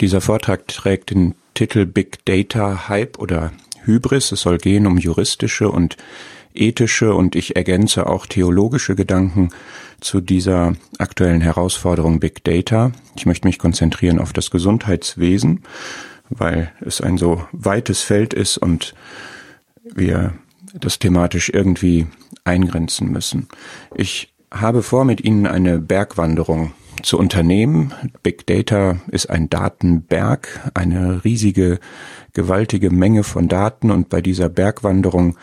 Dieser Vortrag trägt den Titel Big Data Hype oder Hybris. Es soll gehen um juristische und ethische und ich ergänze auch theologische Gedanken zu dieser aktuellen Herausforderung Big Data. Ich möchte mich konzentrieren auf das Gesundheitswesen, weil es ein so weites Feld ist und wir das thematisch irgendwie eingrenzen müssen. Ich habe vor, mit Ihnen eine Bergwanderung zu unternehmen. Big Data ist ein Datenberg, eine riesige, gewaltige Menge von Daten und bei dieser Bergwanderung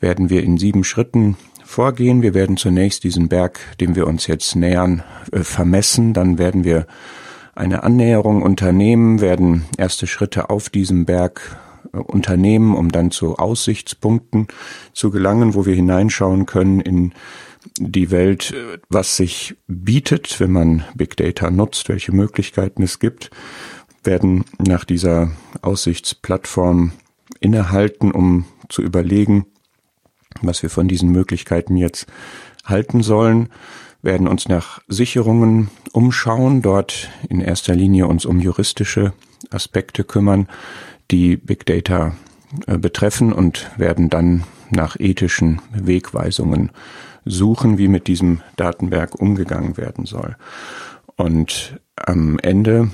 werden wir in sieben Schritten vorgehen. Wir werden zunächst diesen Berg, dem wir uns jetzt nähern, äh, vermessen. Dann werden wir eine Annäherung unternehmen, werden erste Schritte auf diesem Berg äh, unternehmen, um dann zu Aussichtspunkten zu gelangen, wo wir hineinschauen können in die Welt, äh, was sich bietet, wenn man Big Data nutzt, welche Möglichkeiten es gibt, werden nach dieser Aussichtsplattform innehalten, um zu überlegen, was wir von diesen Möglichkeiten jetzt halten sollen, werden uns nach Sicherungen umschauen, dort in erster Linie uns um juristische Aspekte kümmern, die Big Data äh, betreffen und werden dann nach ethischen Wegweisungen suchen, wie mit diesem Datenberg umgegangen werden soll. Und am Ende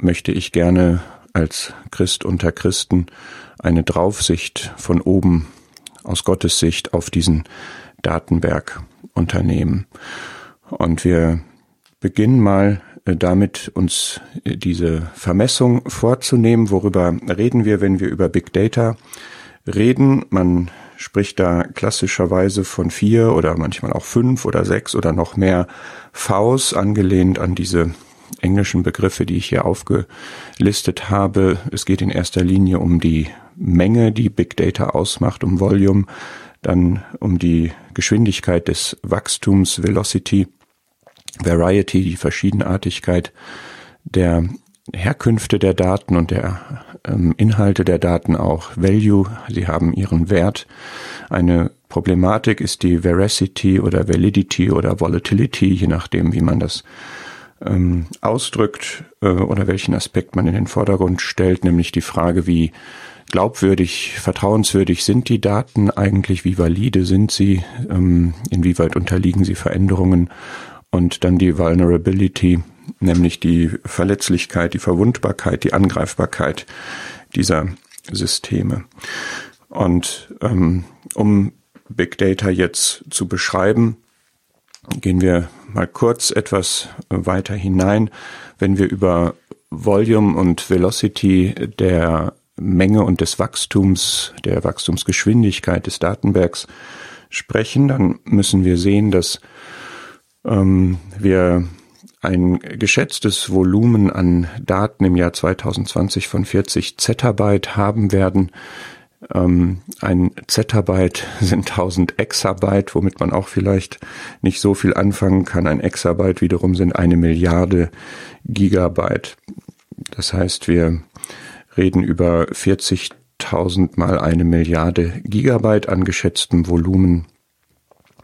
möchte ich gerne als Christ unter Christen eine Draufsicht von oben aus Gottes Sicht auf diesen Datenberg unternehmen. Und wir beginnen mal äh, damit, uns äh, diese Vermessung vorzunehmen. Worüber reden wir, wenn wir über Big Data reden? Man spricht da klassischerweise von vier oder manchmal auch fünf oder sechs oder noch mehr Vs, angelehnt an diese englischen Begriffe, die ich hier aufgelistet habe. Es geht in erster Linie um die Menge, die Big Data ausmacht, um Volume, dann um die Geschwindigkeit des Wachstums, Velocity, Variety, die Verschiedenartigkeit der Herkünfte der Daten und der ähm, Inhalte der Daten auch Value, sie haben ihren Wert. Eine Problematik ist die Veracity oder Validity oder Volatility, je nachdem, wie man das ähm, ausdrückt äh, oder welchen Aspekt man in den Vordergrund stellt, nämlich die Frage, wie glaubwürdig, vertrauenswürdig sind die Daten eigentlich, wie valide sind sie, ähm, inwieweit unterliegen sie Veränderungen und dann die Vulnerability, nämlich die Verletzlichkeit, die Verwundbarkeit, die Angreifbarkeit dieser Systeme. Und ähm, um Big Data jetzt zu beschreiben, gehen wir mal kurz etwas weiter hinein. Wenn wir über Volume und Velocity der Menge und des Wachstums, der Wachstumsgeschwindigkeit des Datenbergs sprechen, dann müssen wir sehen, dass ähm, wir ein geschätztes Volumen an Daten im Jahr 2020 von 40 Zettabyte haben werden. Ähm, ein Zettabyte sind 1000 Exabyte, womit man auch vielleicht nicht so viel anfangen kann. Ein Exabyte wiederum sind eine Milliarde Gigabyte. Das heißt, wir reden über 40.000 mal eine Milliarde Gigabyte an geschätztem Volumen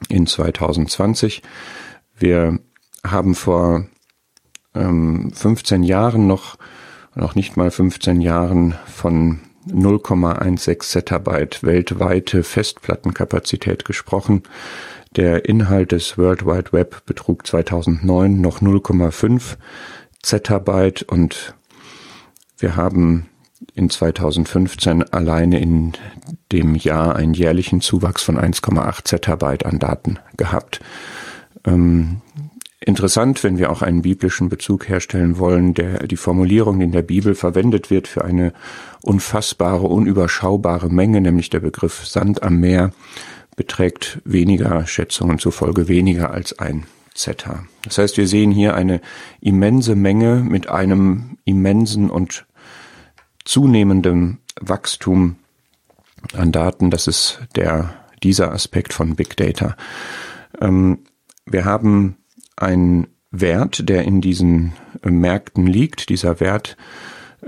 in 2020. Wir haben vor ähm, 15 Jahren noch, noch nicht mal 15 Jahren von 0,16 Zettabyte weltweite Festplattenkapazität gesprochen. Der Inhalt des World Wide Web betrug 2009 noch 0,5 Zettabyte und wir haben in 2015 alleine in dem Jahr einen jährlichen Zuwachs von 1,8 Zettabyte an Daten gehabt. Ähm, interessant, wenn wir auch einen biblischen Bezug herstellen wollen, der die Formulierung, die in der Bibel verwendet wird für eine unfassbare, unüberschaubare Menge, nämlich der Begriff Sand am Meer, beträgt weniger Schätzungen zufolge weniger als ein Zeta. Das heißt, wir sehen hier eine immense Menge mit einem immensen und zunehmendem Wachstum an Daten. Das ist der, dieser Aspekt von Big Data. Ähm, wir haben einen Wert, der in diesen äh, Märkten liegt. Dieser Wert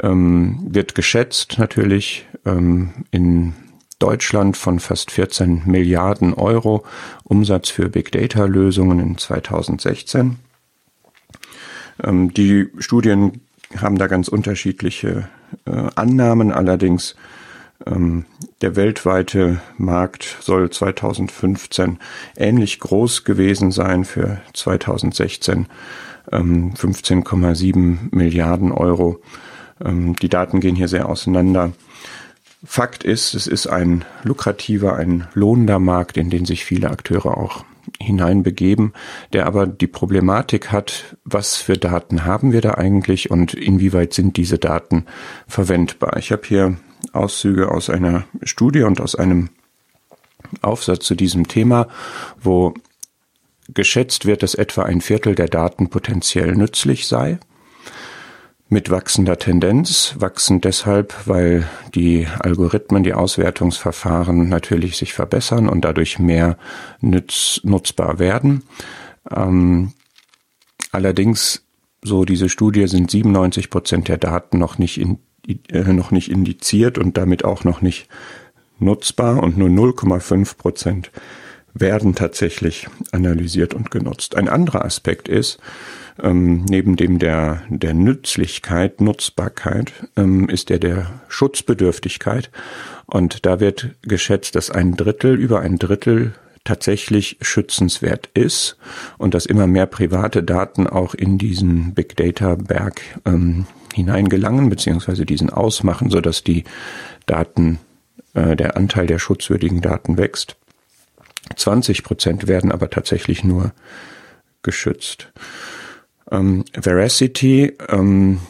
ähm, wird geschätzt natürlich ähm, in Deutschland von fast 14 Milliarden Euro Umsatz für Big Data Lösungen in 2016. Ähm, die Studien haben da ganz unterschiedliche äh, Annahmen. Allerdings der weltweite Markt soll 2015 ähnlich groß gewesen sein für 2016 ähm, 15,7 Milliarden Euro. Ähm, die Daten gehen hier sehr auseinander. Fakt ist, es ist ein lukrativer, ein lohnender Markt, in den sich viele Akteure auch hineinbegeben, der aber die Problematik hat, was für Daten haben wir da eigentlich und inwieweit sind diese Daten verwendbar. Ich habe hier Auszüge aus einer Studie und aus einem Aufsatz zu diesem Thema, wo geschätzt wird, dass etwa ein Viertel der Daten potenziell nützlich sei mit wachsender Tendenz, wachsend deshalb, weil die Algorithmen, die Auswertungsverfahren natürlich sich verbessern und dadurch mehr nütz, nutzbar werden. Ähm, allerdings, so diese Studie, sind 97 Prozent der Daten noch nicht, in, äh, noch nicht indiziert und damit auch noch nicht nutzbar und nur 0,5 Prozent werden tatsächlich analysiert und genutzt. Ein anderer Aspekt ist, ähm, neben dem der, der Nützlichkeit, Nutzbarkeit, ähm, ist der der Schutzbedürftigkeit. Und da wird geschätzt, dass ein Drittel, über ein Drittel tatsächlich schützenswert ist und dass immer mehr private Daten auch in diesen Big Data Berg ähm, hineingelangen beziehungsweise diesen ausmachen, so dass die Daten, äh, der Anteil der schutzwürdigen Daten wächst. 20 Prozent werden aber tatsächlich nur geschützt. Ähm, Veracity ähm,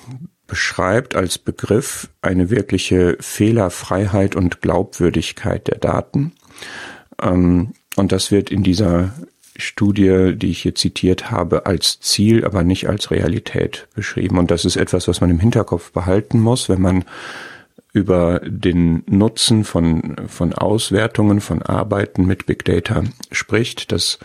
beschreibt als Begriff eine wirkliche Fehlerfreiheit und Glaubwürdigkeit der Daten. Ähm, und das wird in dieser Studie, die ich hier zitiert habe, als Ziel, aber nicht als Realität beschrieben. Und das ist etwas, was man im Hinterkopf behalten muss, wenn man über den Nutzen von, von Auswertungen, von Arbeiten mit Big Data spricht, dass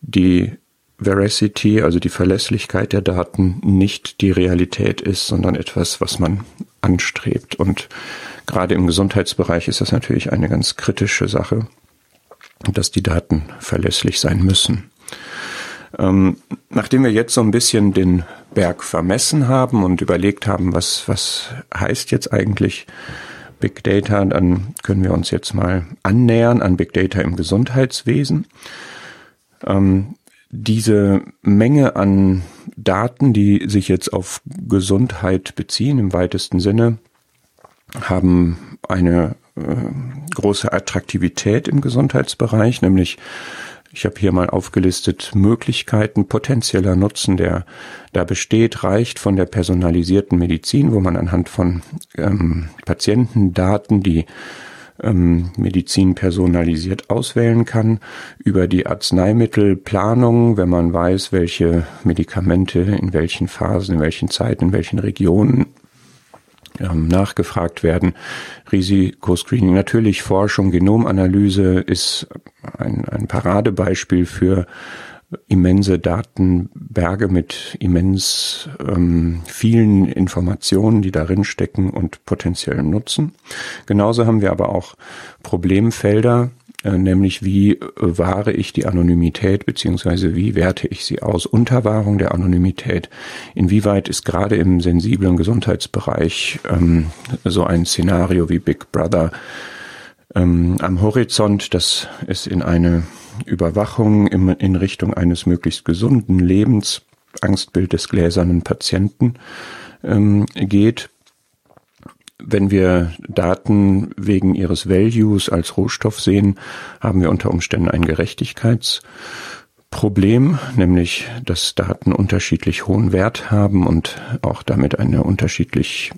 die Veracity, also die Verlässlichkeit der Daten, nicht die Realität ist, sondern etwas, was man anstrebt. Und gerade im Gesundheitsbereich ist das natürlich eine ganz kritische Sache, dass die Daten verlässlich sein müssen. Ähm, nachdem wir jetzt so ein bisschen den Berg vermessen haben und überlegt haben, was, was heißt jetzt eigentlich Big Data, dann können wir uns jetzt mal annähern an Big Data im Gesundheitswesen. Ähm, diese Menge an Daten, die sich jetzt auf Gesundheit beziehen im weitesten Sinne, haben eine große Attraktivität im Gesundheitsbereich, nämlich ich habe hier mal aufgelistet Möglichkeiten potenzieller Nutzen, der da besteht, reicht von der personalisierten Medizin, wo man anhand von ähm, Patientendaten die ähm, Medizin personalisiert auswählen kann, über die Arzneimittelplanung, wenn man weiß, welche Medikamente in welchen Phasen, in welchen Zeiten, in welchen Regionen ähm, nachgefragt werden. Risikoscreening, natürlich Forschung, Genomanalyse ist ein, ein Paradebeispiel für immense Datenberge mit immens ähm, vielen Informationen, die darin stecken und potenziellen Nutzen. Genauso haben wir aber auch Problemfelder, nämlich wie äh, wahre ich die Anonymität beziehungsweise wie werte ich sie aus. Unterwahrung der Anonymität. Inwieweit ist gerade im sensiblen Gesundheitsbereich ähm, so ein Szenario wie Big Brother ähm, am Horizont, dass es in eine Überwachung im, in Richtung eines möglichst gesunden Lebens, Angstbild des gläsernen Patienten ähm, geht. Wenn wir Daten wegen ihres Values als Rohstoff sehen, haben wir unter Umständen ein Gerechtigkeitsproblem, nämlich dass Daten unterschiedlich hohen Wert haben und auch damit eine unterschiedlich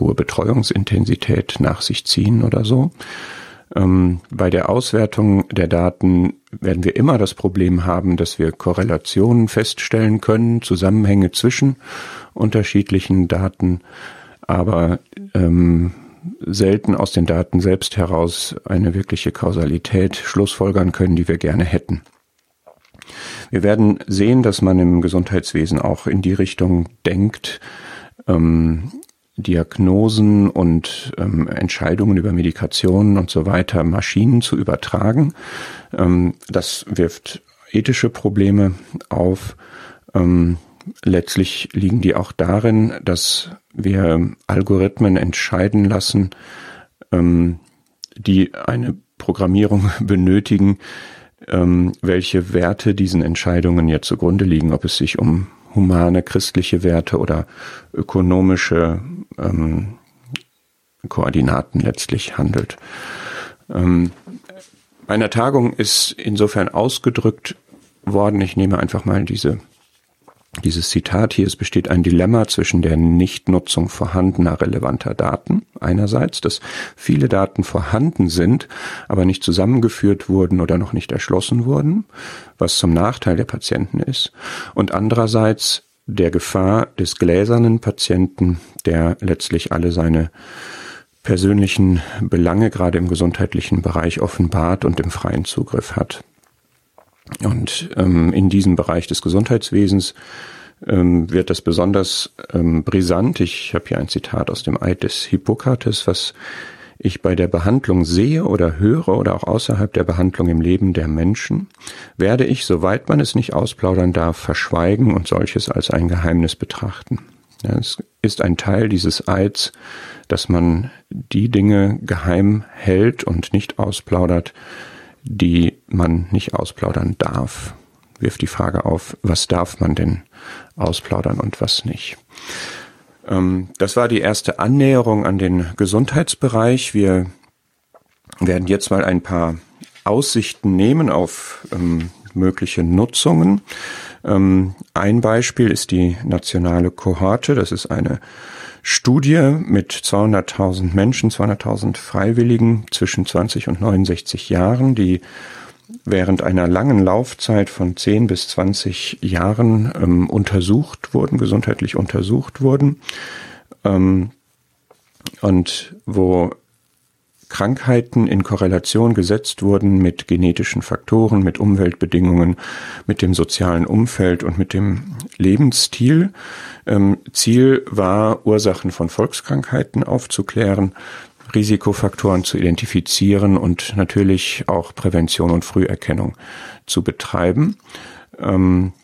hohe Betreuungsintensität nach sich ziehen oder so. Ähm, bei der Auswertung der Daten werden wir immer das Problem haben, dass wir Korrelationen feststellen können, Zusammenhänge zwischen unterschiedlichen Daten aber ähm, selten aus den Daten selbst heraus eine wirkliche Kausalität schlussfolgern können, die wir gerne hätten. Wir werden sehen, dass man im Gesundheitswesen auch in die Richtung denkt, ähm, Diagnosen und ähm, Entscheidungen über Medikationen und so weiter Maschinen zu übertragen. Ähm, das wirft ethische Probleme auf. Ähm, letztlich liegen die auch darin, dass wir Algorithmen entscheiden lassen, ähm, die eine Programmierung benötigen, ähm, welche Werte diesen Entscheidungen jetzt zugrunde liegen, ob es sich um humane, christliche Werte oder ökonomische ähm, Koordinaten letztlich handelt. Ähm, einer Tagung ist insofern ausgedrückt worden, ich nehme einfach mal diese dieses Zitat hier, es besteht ein Dilemma zwischen der Nichtnutzung vorhandener relevanter Daten einerseits, dass viele Daten vorhanden sind, aber nicht zusammengeführt wurden oder noch nicht erschlossen wurden, was zum Nachteil der Patienten ist, und andererseits der Gefahr des gläsernen Patienten, der letztlich alle seine persönlichen Belange gerade im gesundheitlichen Bereich offenbart und im freien Zugriff hat. Und ähm, in diesem Bereich des Gesundheitswesens ähm, wird das besonders ähm, brisant. Ich habe hier ein Zitat aus dem Eid des Hippokrates, was ich bei der Behandlung sehe oder höre oder auch außerhalb der Behandlung im Leben der Menschen, werde ich, soweit man es nicht ausplaudern darf, verschweigen und solches als ein Geheimnis betrachten. Es ist ein Teil dieses Eids, dass man die Dinge geheim hält und nicht ausplaudert, die man nicht ausplaudern darf. Wirft die Frage auf, was darf man denn ausplaudern und was nicht. Ähm, das war die erste Annäherung an den Gesundheitsbereich. Wir werden jetzt mal ein paar Aussichten nehmen auf ähm, mögliche Nutzungen. Ähm, ein Beispiel ist die nationale Kohorte. Das ist eine Studie mit 200.000 Menschen, 200.000 Freiwilligen zwischen 20 und 69 Jahren, die während einer langen Laufzeit von 10 bis 20 Jahren ähm, untersucht wurden, gesundheitlich untersucht wurden ähm, und wo Krankheiten in Korrelation gesetzt wurden mit genetischen Faktoren, mit Umweltbedingungen, mit dem sozialen Umfeld und mit dem Lebensstil. Ähm, Ziel war, Ursachen von Volkskrankheiten aufzuklären, Risikofaktoren zu identifizieren und natürlich auch Prävention und Früherkennung zu betreiben. Ähm,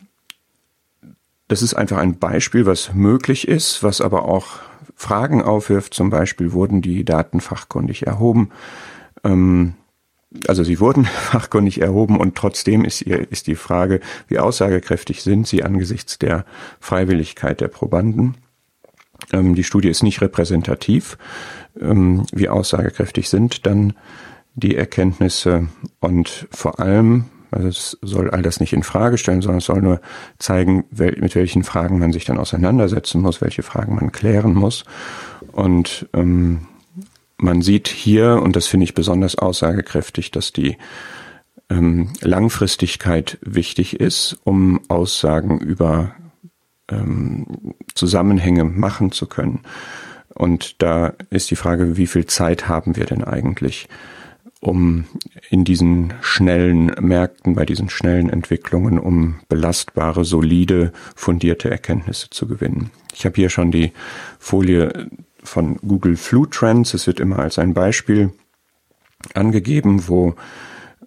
das ist einfach ein Beispiel, was möglich ist, was aber auch Fragen aufwirft. Zum Beispiel wurden die Daten fachkundig erhoben. Ähm, also sie wurden fachkundig erhoben und trotzdem ist, ihr, ist die Frage, wie aussagekräftig sind sie angesichts der Freiwilligkeit der Probanden. Ähm, die Studie ist nicht repräsentativ. Ähm, wie aussagekräftig sind dann die Erkenntnisse und vor allem, also es soll all das nicht in Frage stellen, sondern es soll nur zeigen, mit welchen Fragen man sich dann auseinandersetzen muss, welche Fragen man klären muss. Und ähm, man sieht hier, und das finde ich besonders aussagekräftig, dass die ähm, Langfristigkeit wichtig ist, um Aussagen über ähm, Zusammenhänge machen zu können. Und da ist die Frage, wie viel Zeit haben wir denn eigentlich? Um in diesen schnellen Märkten, bei diesen schnellen Entwicklungen, um belastbare, solide, fundierte Erkenntnisse zu gewinnen. Ich habe hier schon die Folie von Google Flu Trends. Es wird immer als ein Beispiel angegeben, wo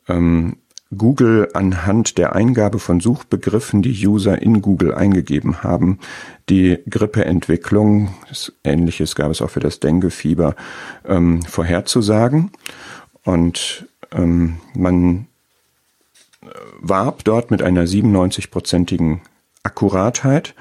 ähm, Google anhand der Eingabe von Suchbegriffen, die User in Google eingegeben haben, die Grippeentwicklung, ähnliches gab es auch für das Denguefieber, ähm, vorherzusagen. Und ähm, man äh, warb dort mit einer 97-prozentigen Akkuratheit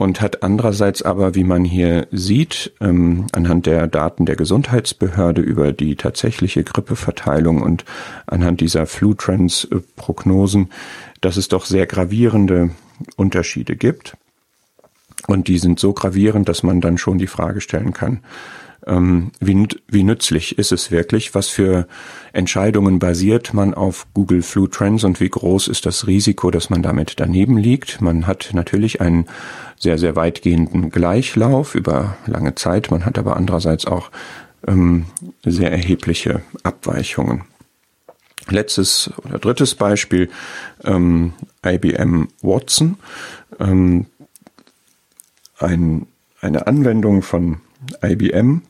und hat andererseits aber, wie man hier sieht, ähm, anhand der Daten der Gesundheitsbehörde über die tatsächliche Grippeverteilung und anhand dieser Flu-Trends-Prognosen, dass es doch sehr gravierende Unterschiede gibt. Und die sind so gravierend, dass man dann schon die Frage stellen kann, ähm, wie, wie nützlich ist es wirklich? Was für Entscheidungen basiert man auf Google Flu Trends und wie groß ist das Risiko, dass man damit daneben liegt? Man hat natürlich einen sehr, sehr weitgehenden Gleichlauf über lange Zeit. Man hat aber andererseits auch ähm, sehr erhebliche Abweichungen. Letztes oder drittes Beispiel, ähm, IBM Watson, ähm, ein, eine Anwendung von IBM,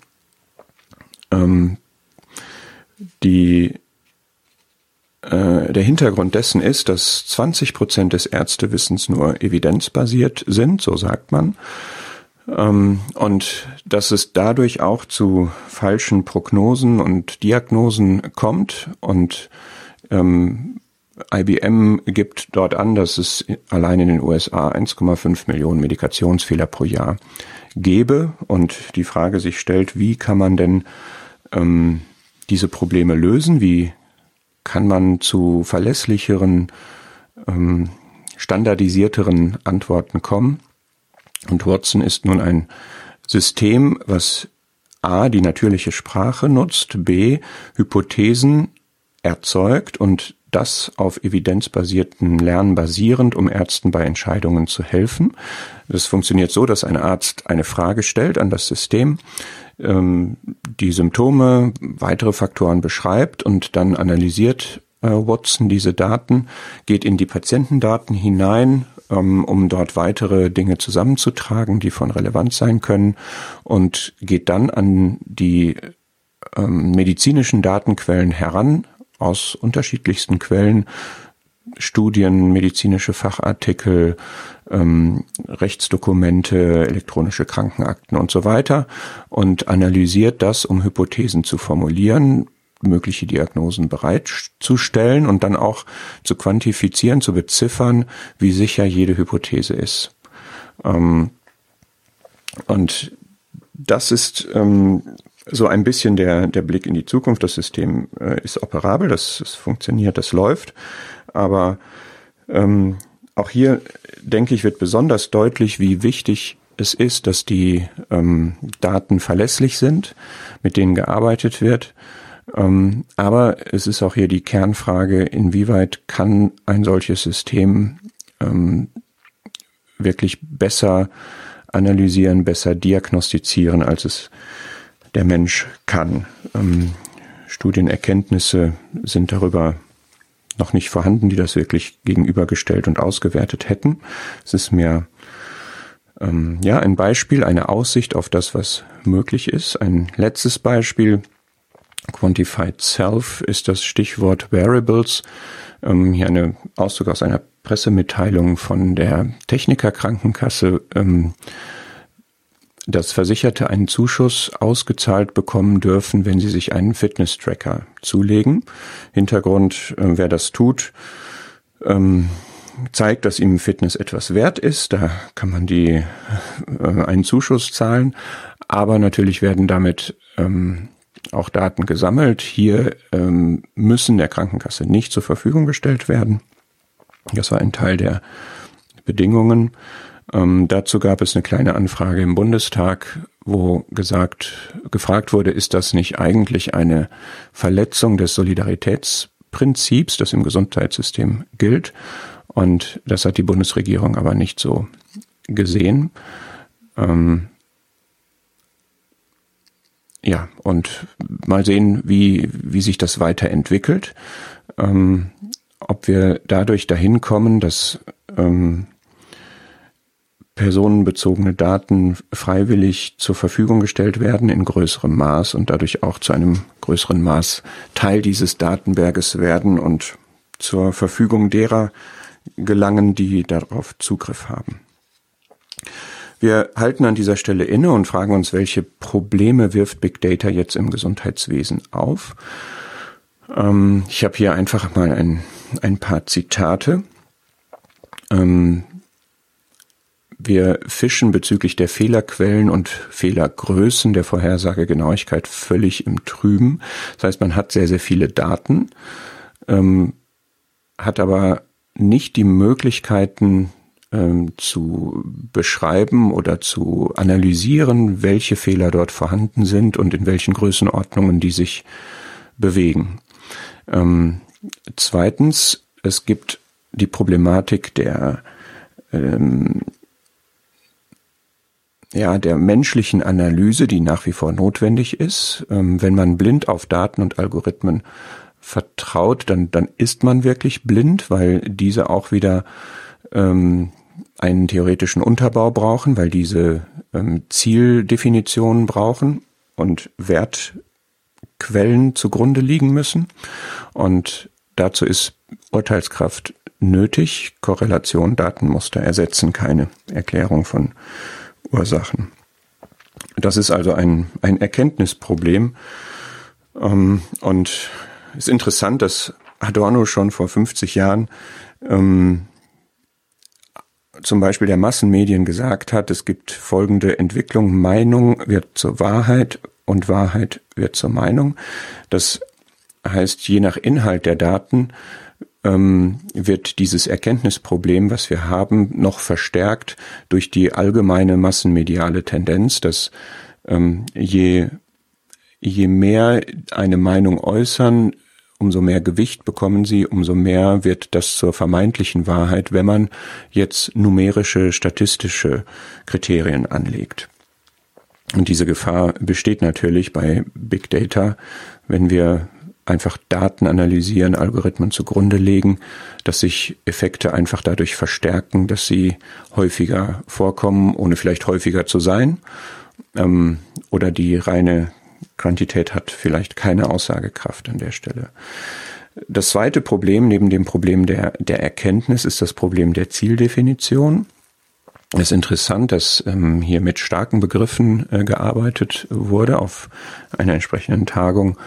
ähm, die äh, der Hintergrund dessen ist, dass 20 Prozent des Ärztewissens nur evidenzbasiert sind, so sagt man. Ähm, und dass es dadurch auch zu falschen Prognosen und Diagnosen kommt und ähm, IBM gibt dort an, dass es allein in den USA 1,5 Millionen Medikationsfehler pro Jahr gebe und die Frage sich stellt, wie kann man denn ähm, diese Probleme lösen? Wie kann man zu verlässlicheren, ähm, standardisierteren Antworten kommen? Und Watson ist nun ein System, was A, die natürliche Sprache nutzt, B, Hypothesen erzeugt und das auf evidenzbasierten Lernen basierend, um Ärzten bei Entscheidungen zu helfen. Das funktioniert so, dass ein Arzt eine Frage stellt an das System, ähm, die Symptome, weitere Faktoren beschreibt und dann analysiert äh, Watson diese Daten, geht in die Patientendaten hinein, ähm, um dort weitere Dinge zusammenzutragen, die von Relevanz sein können und geht dann an die ähm, medizinischen Datenquellen heran aus unterschiedlichsten Quellen, Studien, medizinische Fachartikel, ähm, Rechtsdokumente, elektronische Krankenakten und so weiter und analysiert das, um Hypothesen zu formulieren, mögliche Diagnosen bereitzustellen und dann auch zu quantifizieren, zu beziffern, wie sicher jede Hypothese ist. Ähm, und das ist ähm, so ein bisschen der, der Blick in die Zukunft. Das System äh, ist operabel, das, das funktioniert, das läuft. Aber ähm, auch hier, denke ich, wird besonders deutlich, wie wichtig es ist, dass die ähm, Daten verlässlich sind, mit denen gearbeitet wird. Ähm, aber es ist auch hier die Kernfrage, inwieweit kann ein solches System ähm, wirklich besser analysieren, besser diagnostizieren, als es der Mensch kann. Ähm, Studienerkenntnisse sind darüber noch nicht vorhanden, die das wirklich gegenübergestellt und ausgewertet hätten. Es ist mehr ähm, ja ein Beispiel, eine Aussicht auf das, was möglich ist. Ein letztes Beispiel. Quantified Self ist das Stichwort Variables. Ähm, hier eine Auszug aus einer Pressemitteilung von der Technikerkrankenkasse. Ähm, dass Versicherte einen Zuschuss ausgezahlt bekommen dürfen, wenn sie sich einen Fitness-Tracker zulegen. Hintergrund, äh, wer das tut, ähm, zeigt, dass ihm Fitness etwas wert ist. Da kann man die äh, einen Zuschuss zahlen, aber natürlich werden damit ähm, auch Daten gesammelt. Hier ähm, müssen der Krankenkasse nicht zur Verfügung gestellt werden. Das war ein Teil der Bedingungen. Ähm, dazu gab es eine kleine Anfrage im Bundestag, wo gesagt, gefragt wurde, ist das nicht eigentlich eine Verletzung des Solidaritätsprinzips, das im Gesundheitssystem gilt? Und das hat die Bundesregierung aber nicht so gesehen. Ähm, ja, und mal sehen, wie, wie sich das weiterentwickelt. Ähm, ob wir dadurch dahin kommen, dass ähm, personenbezogene Daten freiwillig zur Verfügung gestellt werden in größerem Maß und dadurch auch zu einem größeren Maß Teil dieses Datenberges werden und zur Verfügung derer gelangen, die darauf Zugriff haben. Wir halten an dieser Stelle inne und fragen uns, welche Probleme wirft Big Data jetzt im Gesundheitswesen auf. Ähm, ich habe hier einfach mal ein, ein paar Zitate. Ähm, wir fischen bezüglich der Fehlerquellen und Fehlergrößen der Vorhersagegenauigkeit völlig im Trüben. Das heißt, man hat sehr, sehr viele Daten, ähm, hat aber nicht die Möglichkeiten ähm, zu beschreiben oder zu analysieren, welche Fehler dort vorhanden sind und in welchen Größenordnungen die sich bewegen. Ähm, zweitens, es gibt die Problematik der ähm, ja, der menschlichen Analyse, die nach wie vor notwendig ist. Ähm, wenn man blind auf Daten und Algorithmen vertraut, dann, dann ist man wirklich blind, weil diese auch wieder ähm, einen theoretischen Unterbau brauchen, weil diese ähm, Zieldefinitionen brauchen und Wertquellen zugrunde liegen müssen. Und dazu ist Urteilskraft nötig. Korrelation, Datenmuster ersetzen keine Erklärung von Ursachen. Das ist also ein, ein Erkenntnisproblem. Ähm, und es ist interessant, dass Adorno schon vor 50 Jahren ähm, zum Beispiel der Massenmedien gesagt hat, es gibt folgende Entwicklung, Meinung wird zur Wahrheit und Wahrheit wird zur Meinung. Das heißt, je nach Inhalt der Daten ähm, wird dieses Erkenntnisproblem, was wir haben, noch verstärkt durch die allgemeine massenmediale Tendenz, dass ähm, je, je mehr eine Meinung äußern, umso mehr Gewicht bekommen sie, umso mehr wird das zur vermeintlichen Wahrheit, wenn man jetzt numerische, statistische Kriterien anlegt. Und diese Gefahr besteht natürlich bei Big Data, wenn wir einfach Daten analysieren, Algorithmen zugrunde legen, dass sich Effekte einfach dadurch verstärken, dass sie häufiger vorkommen, ohne vielleicht häufiger zu sein. Ähm, oder die reine Quantität hat vielleicht keine Aussagekraft an der Stelle. Das zweite Problem neben dem Problem der, der Erkenntnis ist das Problem der Zieldefinition. Es ist interessant, dass ähm, hier mit starken Begriffen äh, gearbeitet wurde auf einer entsprechenden Tagung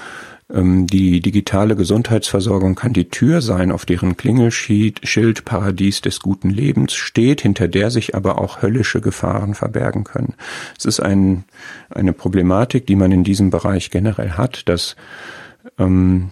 die digitale Gesundheitsversorgung kann die Tür sein, auf deren Klingelschild Paradies des guten Lebens steht, hinter der sich aber auch höllische Gefahren verbergen können. Es ist ein, eine Problematik, die man in diesem Bereich generell hat, dass ähm,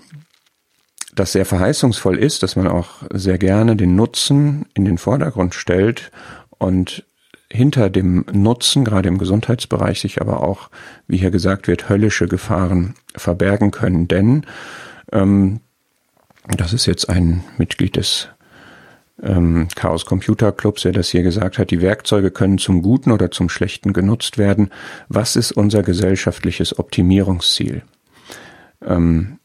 das sehr verheißungsvoll ist, dass man auch sehr gerne den Nutzen in den Vordergrund stellt und hinter dem Nutzen, gerade im Gesundheitsbereich, sich aber auch, wie hier gesagt wird, höllische Gefahren verbergen können. Denn, ähm, das ist jetzt ein Mitglied des ähm, Chaos Computer Clubs, der das hier gesagt hat, die Werkzeuge können zum Guten oder zum Schlechten genutzt werden. Was ist unser gesellschaftliches Optimierungsziel? Ähm,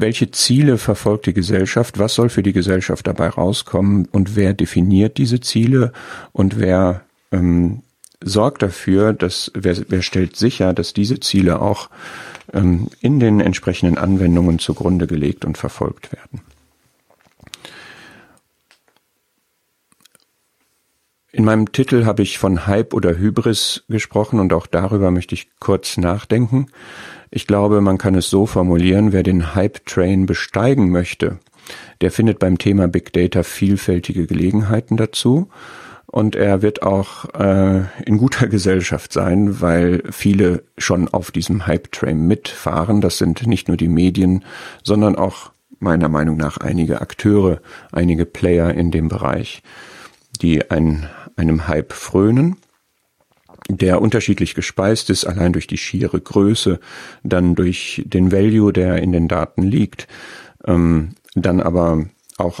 welche Ziele verfolgt die Gesellschaft, was soll für die Gesellschaft dabei rauskommen und wer definiert diese Ziele und wer ähm, sorgt dafür, dass wer, wer stellt sicher, dass diese Ziele auch ähm, in den entsprechenden Anwendungen zugrunde gelegt und verfolgt werden. In meinem Titel habe ich von Hype oder Hybris gesprochen und auch darüber möchte ich kurz nachdenken. Ich glaube, man kann es so formulieren, wer den Hype-Train besteigen möchte, der findet beim Thema Big Data vielfältige Gelegenheiten dazu. Und er wird auch äh, in guter Gesellschaft sein, weil viele schon auf diesem Hype-Train mitfahren. Das sind nicht nur die Medien, sondern auch meiner Meinung nach einige Akteure, einige Player in dem Bereich, die ein, einem Hype frönen der unterschiedlich gespeist ist, allein durch die schiere Größe, dann durch den Value, der in den Daten liegt, ähm, dann aber auch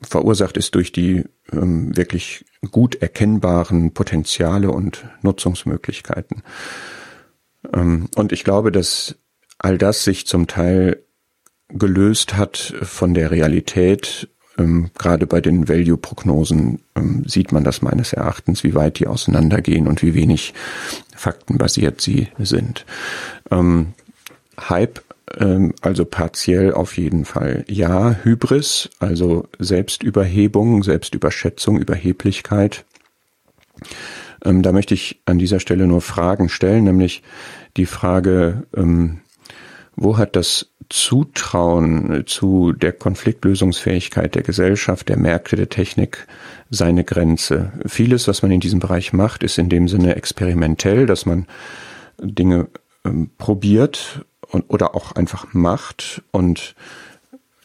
verursacht ist durch die ähm, wirklich gut erkennbaren Potenziale und Nutzungsmöglichkeiten. Ähm, und ich glaube, dass all das sich zum Teil gelöst hat von der Realität ähm, gerade bei den Value-Prognosen ähm, sieht man das meines Erachtens, wie weit die auseinandergehen und wie wenig faktenbasiert sie sind. Ähm, Hype, ähm, also partiell auf jeden Fall. Ja, Hybris, also Selbstüberhebung, Selbstüberschätzung, Überheblichkeit. Ähm, da möchte ich an dieser Stelle nur Fragen stellen, nämlich die Frage, ähm, wo hat das Zutrauen zu der Konfliktlösungsfähigkeit der Gesellschaft, der Märkte, der Technik seine Grenze. Vieles, was man in diesem Bereich macht, ist in dem Sinne experimentell, dass man Dinge ähm, probiert und, oder auch einfach macht und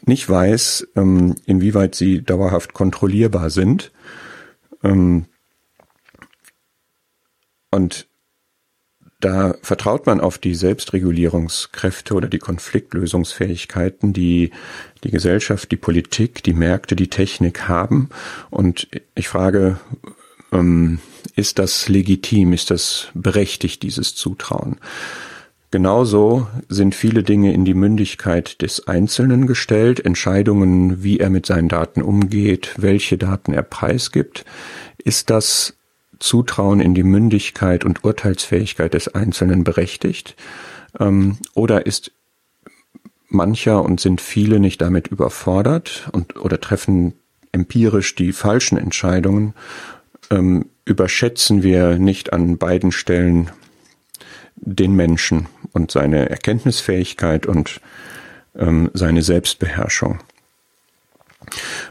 nicht weiß, ähm, inwieweit sie dauerhaft kontrollierbar sind. Ähm, und da vertraut man auf die Selbstregulierungskräfte oder die Konfliktlösungsfähigkeiten, die die Gesellschaft, die Politik, die Märkte, die Technik haben. Und ich frage, ähm, ist das legitim, ist das berechtigt, dieses Zutrauen? Genauso sind viele Dinge in die Mündigkeit des Einzelnen gestellt, Entscheidungen, wie er mit seinen Daten umgeht, welche Daten er preisgibt. Ist das Zutrauen in die Mündigkeit und Urteilsfähigkeit des Einzelnen berechtigt? Ähm, oder ist mancher und sind viele nicht damit überfordert und oder treffen empirisch die falschen Entscheidungen, ähm, überschätzen wir nicht an beiden Stellen den Menschen und seine Erkenntnisfähigkeit und ähm, seine Selbstbeherrschung.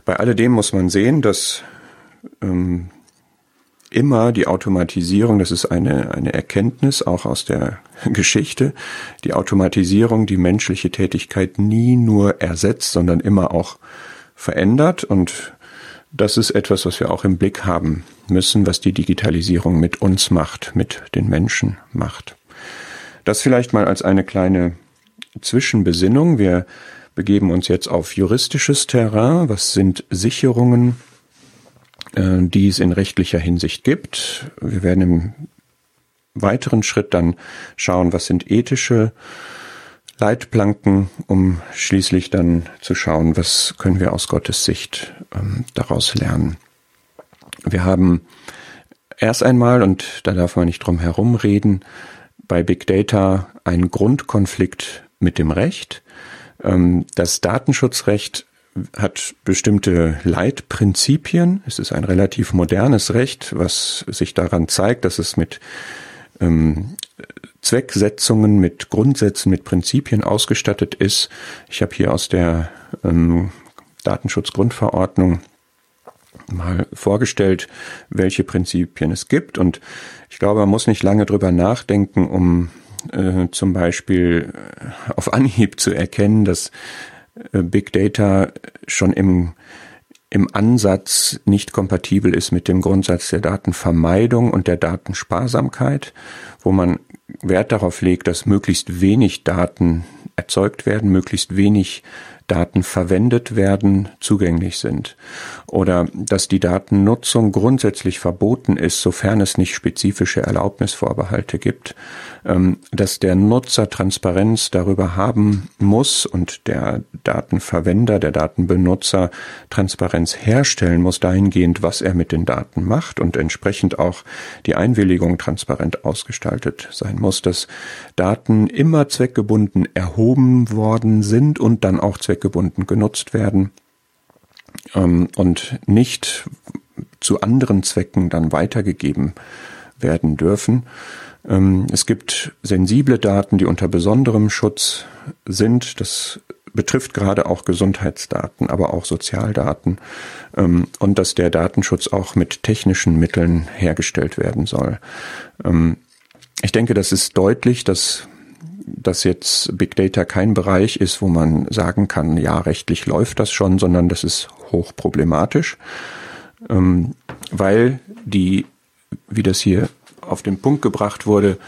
Bei alledem muss man sehen, dass ähm, immer die Automatisierung, das ist eine, eine Erkenntnis auch aus der Geschichte, die Automatisierung die menschliche Tätigkeit nie nur ersetzt, sondern immer auch verändert und das ist etwas, was wir auch im Blick haben müssen, was die Digitalisierung mit uns macht, mit den Menschen macht. Das vielleicht mal als eine kleine Zwischenbesinnung. Wir begeben uns jetzt auf juristisches Terrain. Was sind Sicherungen, die es in rechtlicher Hinsicht gibt? Wir werden im weiteren Schritt dann schauen, was sind ethische Leitplanken, um schließlich dann zu schauen, was können wir aus Gottes Sicht ähm, daraus lernen. Wir haben erst einmal, und da darf man nicht drum herum reden, bei Big Data einen Grundkonflikt mit dem Recht. Ähm, das Datenschutzrecht hat bestimmte Leitprinzipien. Es ist ein relativ modernes Recht, was sich daran zeigt, dass es mit ähm, Zwecksetzungen, mit Grundsätzen, mit Prinzipien ausgestattet ist. Ich habe hier aus der ähm, Datenschutzgrundverordnung mal vorgestellt, welche Prinzipien es gibt. Und ich glaube, man muss nicht lange drüber nachdenken, um äh, zum Beispiel auf Anhieb zu erkennen, dass Big Data schon im im Ansatz nicht kompatibel ist mit dem Grundsatz der Datenvermeidung und der Datensparsamkeit, wo man Wert darauf legt, dass möglichst wenig Daten erzeugt werden, möglichst wenig Daten verwendet werden, zugänglich sind. Oder dass die Datennutzung grundsätzlich verboten ist, sofern es nicht spezifische Erlaubnisvorbehalte gibt. Ähm, dass der Nutzer Transparenz darüber haben muss und der Datenverwender, der Datenbenutzer Transparenz herstellen muss dahingehend, was er mit den Daten macht und entsprechend auch die Einwilligung transparent ausgestaltet sein muss, dass Daten immer zweckgebunden erhoben worden sind und dann auch zweckgebunden zweckgebunden genutzt werden ähm, und nicht zu anderen Zwecken dann weitergegeben werden dürfen. Ähm, es gibt sensible Daten, die unter besonderem Schutz sind. Das betrifft gerade auch Gesundheitsdaten, aber auch Sozialdaten ähm, und dass der Datenschutz auch mit technischen Mitteln hergestellt werden soll. Ähm, ich denke, das ist deutlich, dass dass jetzt Big Data kein Bereich ist, wo man sagen kann, ja, rechtlich läuft das schon, sondern das ist hochproblematisch, ähm, weil die, wie das hier auf den Punkt gebracht wurde,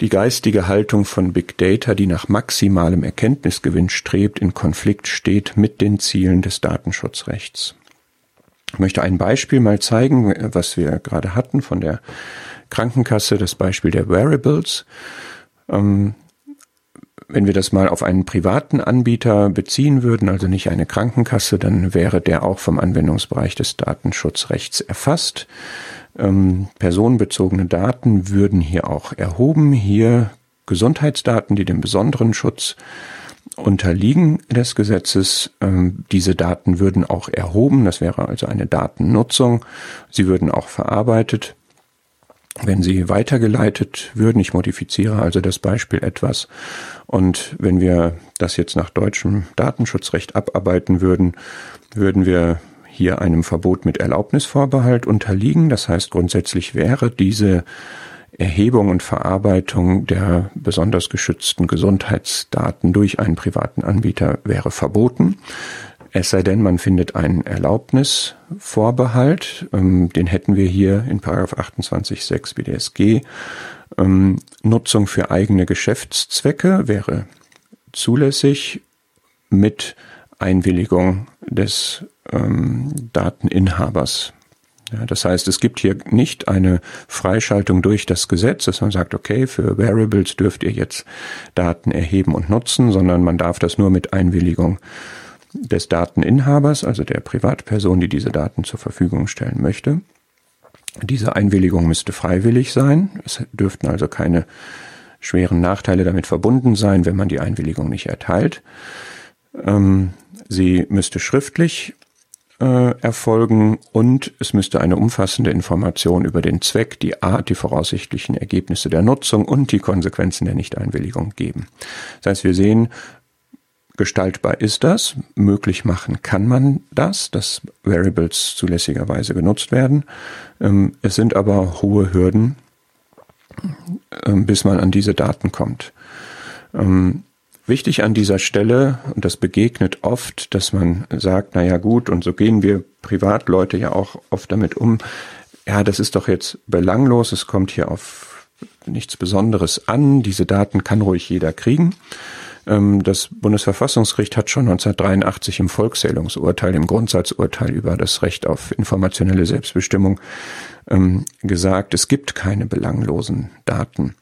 die geistige Haltung von Big Data, die nach maximalem Erkenntnisgewinn strebt, in Konflikt steht mit den Zielen des Datenschutzrechts. Ich möchte ein Beispiel mal zeigen, was wir gerade hatten von der Krankenkasse, das Beispiel der Wearables. Ähm, wenn wir das mal auf einen privaten Anbieter beziehen würden, also nicht eine Krankenkasse, dann wäre der auch vom Anwendungsbereich des Datenschutzrechts erfasst. Ähm, personenbezogene Daten würden hier auch erhoben. Hier Gesundheitsdaten, die dem besonderen Schutz unterliegen des Gesetzes. Ähm, diese Daten würden auch erhoben. Das wäre also eine Datennutzung. Sie würden auch verarbeitet wenn sie weitergeleitet würden. Ich modifiziere also das Beispiel etwas. Und wenn wir das jetzt nach deutschem Datenschutzrecht abarbeiten würden, würden wir hier einem Verbot mit Erlaubnisvorbehalt unterliegen. Das heißt, grundsätzlich wäre diese Erhebung und Verarbeitung der besonders geschützten Gesundheitsdaten durch einen privaten Anbieter wäre verboten. Es sei denn, man findet einen Erlaubnisvorbehalt, ähm, den hätten wir hier in 28.6 BDSG. Ähm, Nutzung für eigene Geschäftszwecke wäre zulässig mit Einwilligung des ähm, Dateninhabers. Ja, das heißt, es gibt hier nicht eine Freischaltung durch das Gesetz, dass man sagt, okay, für Variables dürft ihr jetzt Daten erheben und nutzen, sondern man darf das nur mit Einwilligung des Dateninhabers, also der Privatperson, die diese Daten zur Verfügung stellen möchte. Diese Einwilligung müsste freiwillig sein. Es dürften also keine schweren Nachteile damit verbunden sein, wenn man die Einwilligung nicht erteilt. Ähm, sie müsste schriftlich äh, erfolgen und es müsste eine umfassende Information über den Zweck, die Art, die voraussichtlichen Ergebnisse der Nutzung und die Konsequenzen der Nichteinwilligung geben. Das heißt, wir sehen, gestaltbar ist das, möglich machen kann man das, dass Variables zulässigerweise genutzt werden. Ähm, es sind aber hohe Hürden, ähm, bis man an diese Daten kommt. Ähm, Wichtig an dieser Stelle, und das begegnet oft, dass man sagt, na ja gut, und so gehen wir Privatleute ja auch oft damit um. Ja, das ist doch jetzt belanglos, es kommt hier auf nichts Besonderes an, diese Daten kann ruhig jeder kriegen. Ähm, das Bundesverfassungsgericht hat schon 1983 im Volkszählungsurteil, im Grundsatzurteil über das Recht auf informationelle Selbstbestimmung ähm, gesagt, es gibt keine belanglosen Daten.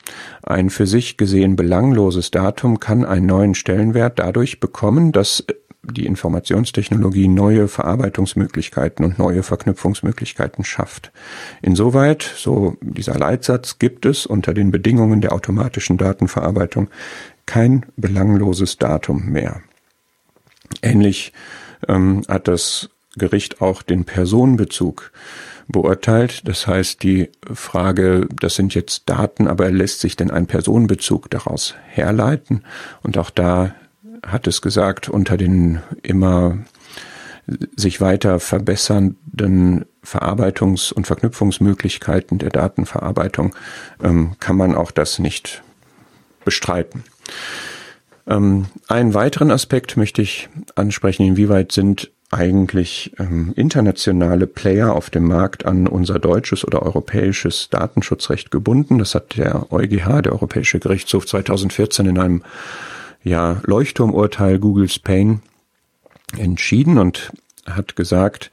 Ein für sich gesehen belangloses Datum kann einen neuen Stellenwert dadurch bekommen, dass die Informationstechnologie neue Verarbeitungsmöglichkeiten und neue Verknüpfungsmöglichkeiten schafft. Insoweit, so dieser Leitsatz, gibt es unter den Bedingungen der automatischen Datenverarbeitung kein belangloses Datum mehr. Ähnlich ähm, hat das Gericht auch den Personenbezug beurteilt. Das heißt, die Frage, das sind jetzt Daten, aber lässt sich denn ein Personenbezug daraus herleiten? Und auch da hat es gesagt, unter den immer sich weiter verbessernden Verarbeitungs- und Verknüpfungsmöglichkeiten der Datenverarbeitung ähm, kann man auch das nicht bestreiten. Ähm, einen weiteren Aspekt möchte ich ansprechen, inwieweit sind eigentlich ähm, internationale Player auf dem Markt an unser deutsches oder europäisches Datenschutzrecht gebunden. Das hat der EuGH, der Europäische Gerichtshof 2014 in einem ja, Leuchtturmurteil Google Spain entschieden und hat gesagt,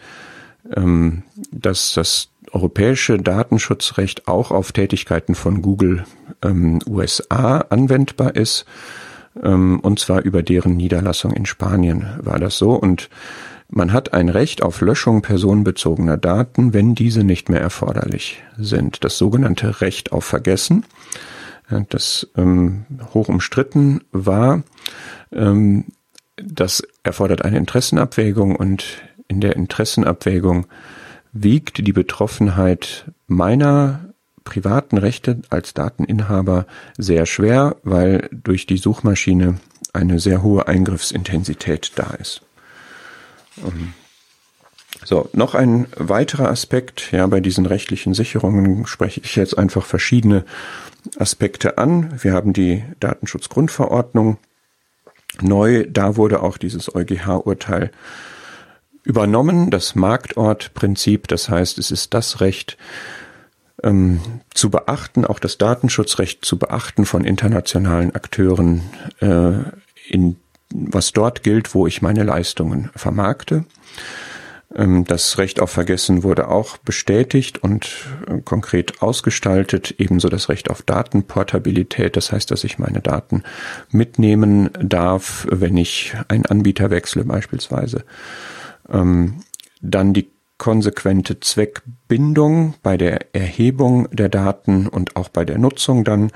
ähm, dass das europäische Datenschutzrecht auch auf Tätigkeiten von Google ähm, USA anwendbar ist. Ähm, und zwar über deren Niederlassung in Spanien war das so. Und man hat ein Recht auf Löschung personenbezogener Daten, wenn diese nicht mehr erforderlich sind. Das sogenannte Recht auf Vergessen, das ähm, hoch umstritten war, ähm, das erfordert eine Interessenabwägung und in der Interessenabwägung wiegt die Betroffenheit meiner privaten Rechte als Dateninhaber sehr schwer, weil durch die Suchmaschine eine sehr hohe Eingriffsintensität da ist. Ähm, so, noch ein weiterer Aspekt, ja, bei diesen rechtlichen Sicherungen spreche ich jetzt einfach verschiedene Aspekte an. Wir haben die Datenschutzgrundverordnung neu, da wurde auch dieses EuGH-Urteil übernommen, das Marktortprinzip. Das heißt, es ist das Recht ähm, zu beachten, auch das Datenschutzrecht zu beachten von internationalen Akteuren, äh, in, was dort gilt, wo ich meine Leistungen vermarkte. Ähm, das Recht auf Vergessen wurde auch bestätigt und äh, konkret ausgestaltet, ebenso das Recht auf Datenportabilität. Das heißt, dass ich meine Daten mitnehmen darf, wenn ich einen Anbieter wechsle beispielsweise. Ähm, dann die konsequente Zweckbindung bei der Erhebung der Daten und auch bei der Nutzung dann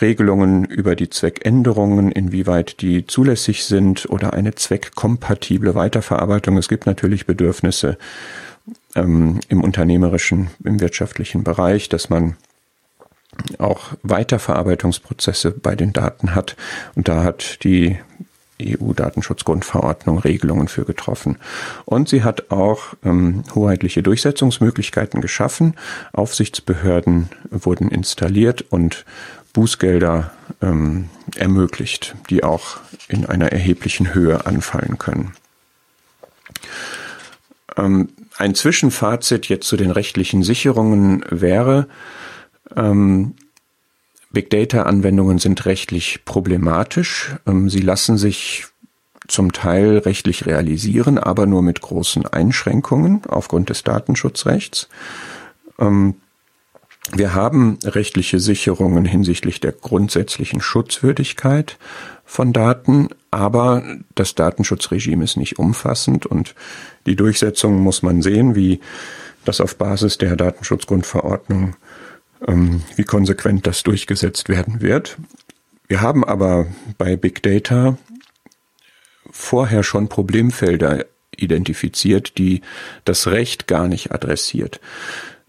Regelungen über die Zweckänderungen, inwieweit die zulässig sind oder eine zweckkompatible Weiterverarbeitung. Es gibt natürlich Bedürfnisse ähm, im unternehmerischen, im wirtschaftlichen Bereich, dass man auch Weiterverarbeitungsprozesse bei den Daten hat. Und da hat die EU-Datenschutzgrundverordnung Regelungen für getroffen. Und sie hat auch ähm, hoheitliche Durchsetzungsmöglichkeiten geschaffen. Aufsichtsbehörden wurden installiert und Bußgelder ähm, ermöglicht, die auch in einer erheblichen Höhe anfallen können. Ähm, ein Zwischenfazit jetzt zu den rechtlichen Sicherungen wäre, ähm, Big Data-Anwendungen sind rechtlich problematisch. Ähm, sie lassen sich zum Teil rechtlich realisieren, aber nur mit großen Einschränkungen aufgrund des Datenschutzrechts. Ähm, wir haben rechtliche Sicherungen hinsichtlich der grundsätzlichen Schutzwürdigkeit von Daten, aber das Datenschutzregime ist nicht umfassend und die Durchsetzung muss man sehen, wie das auf Basis der Datenschutzgrundverordnung wie konsequent das durchgesetzt werden wird. Wir haben aber bei Big Data vorher schon Problemfelder identifiziert, die das Recht gar nicht adressiert.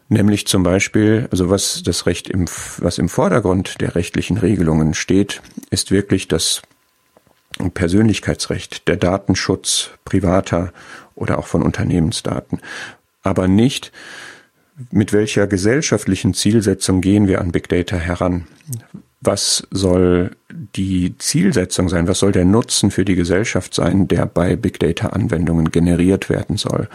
Nämlich zum Beispiel, also was das Recht im, was im Vordergrund der rechtlichen Regelungen steht, ist wirklich das Persönlichkeitsrecht, der Datenschutz privater oder auch von Unternehmensdaten. Aber nicht, mit welcher gesellschaftlichen Zielsetzung gehen wir an Big Data heran? Was soll die Zielsetzung sein? Was soll der Nutzen für die Gesellschaft sein, der bei Big Data Anwendungen generiert werden soll?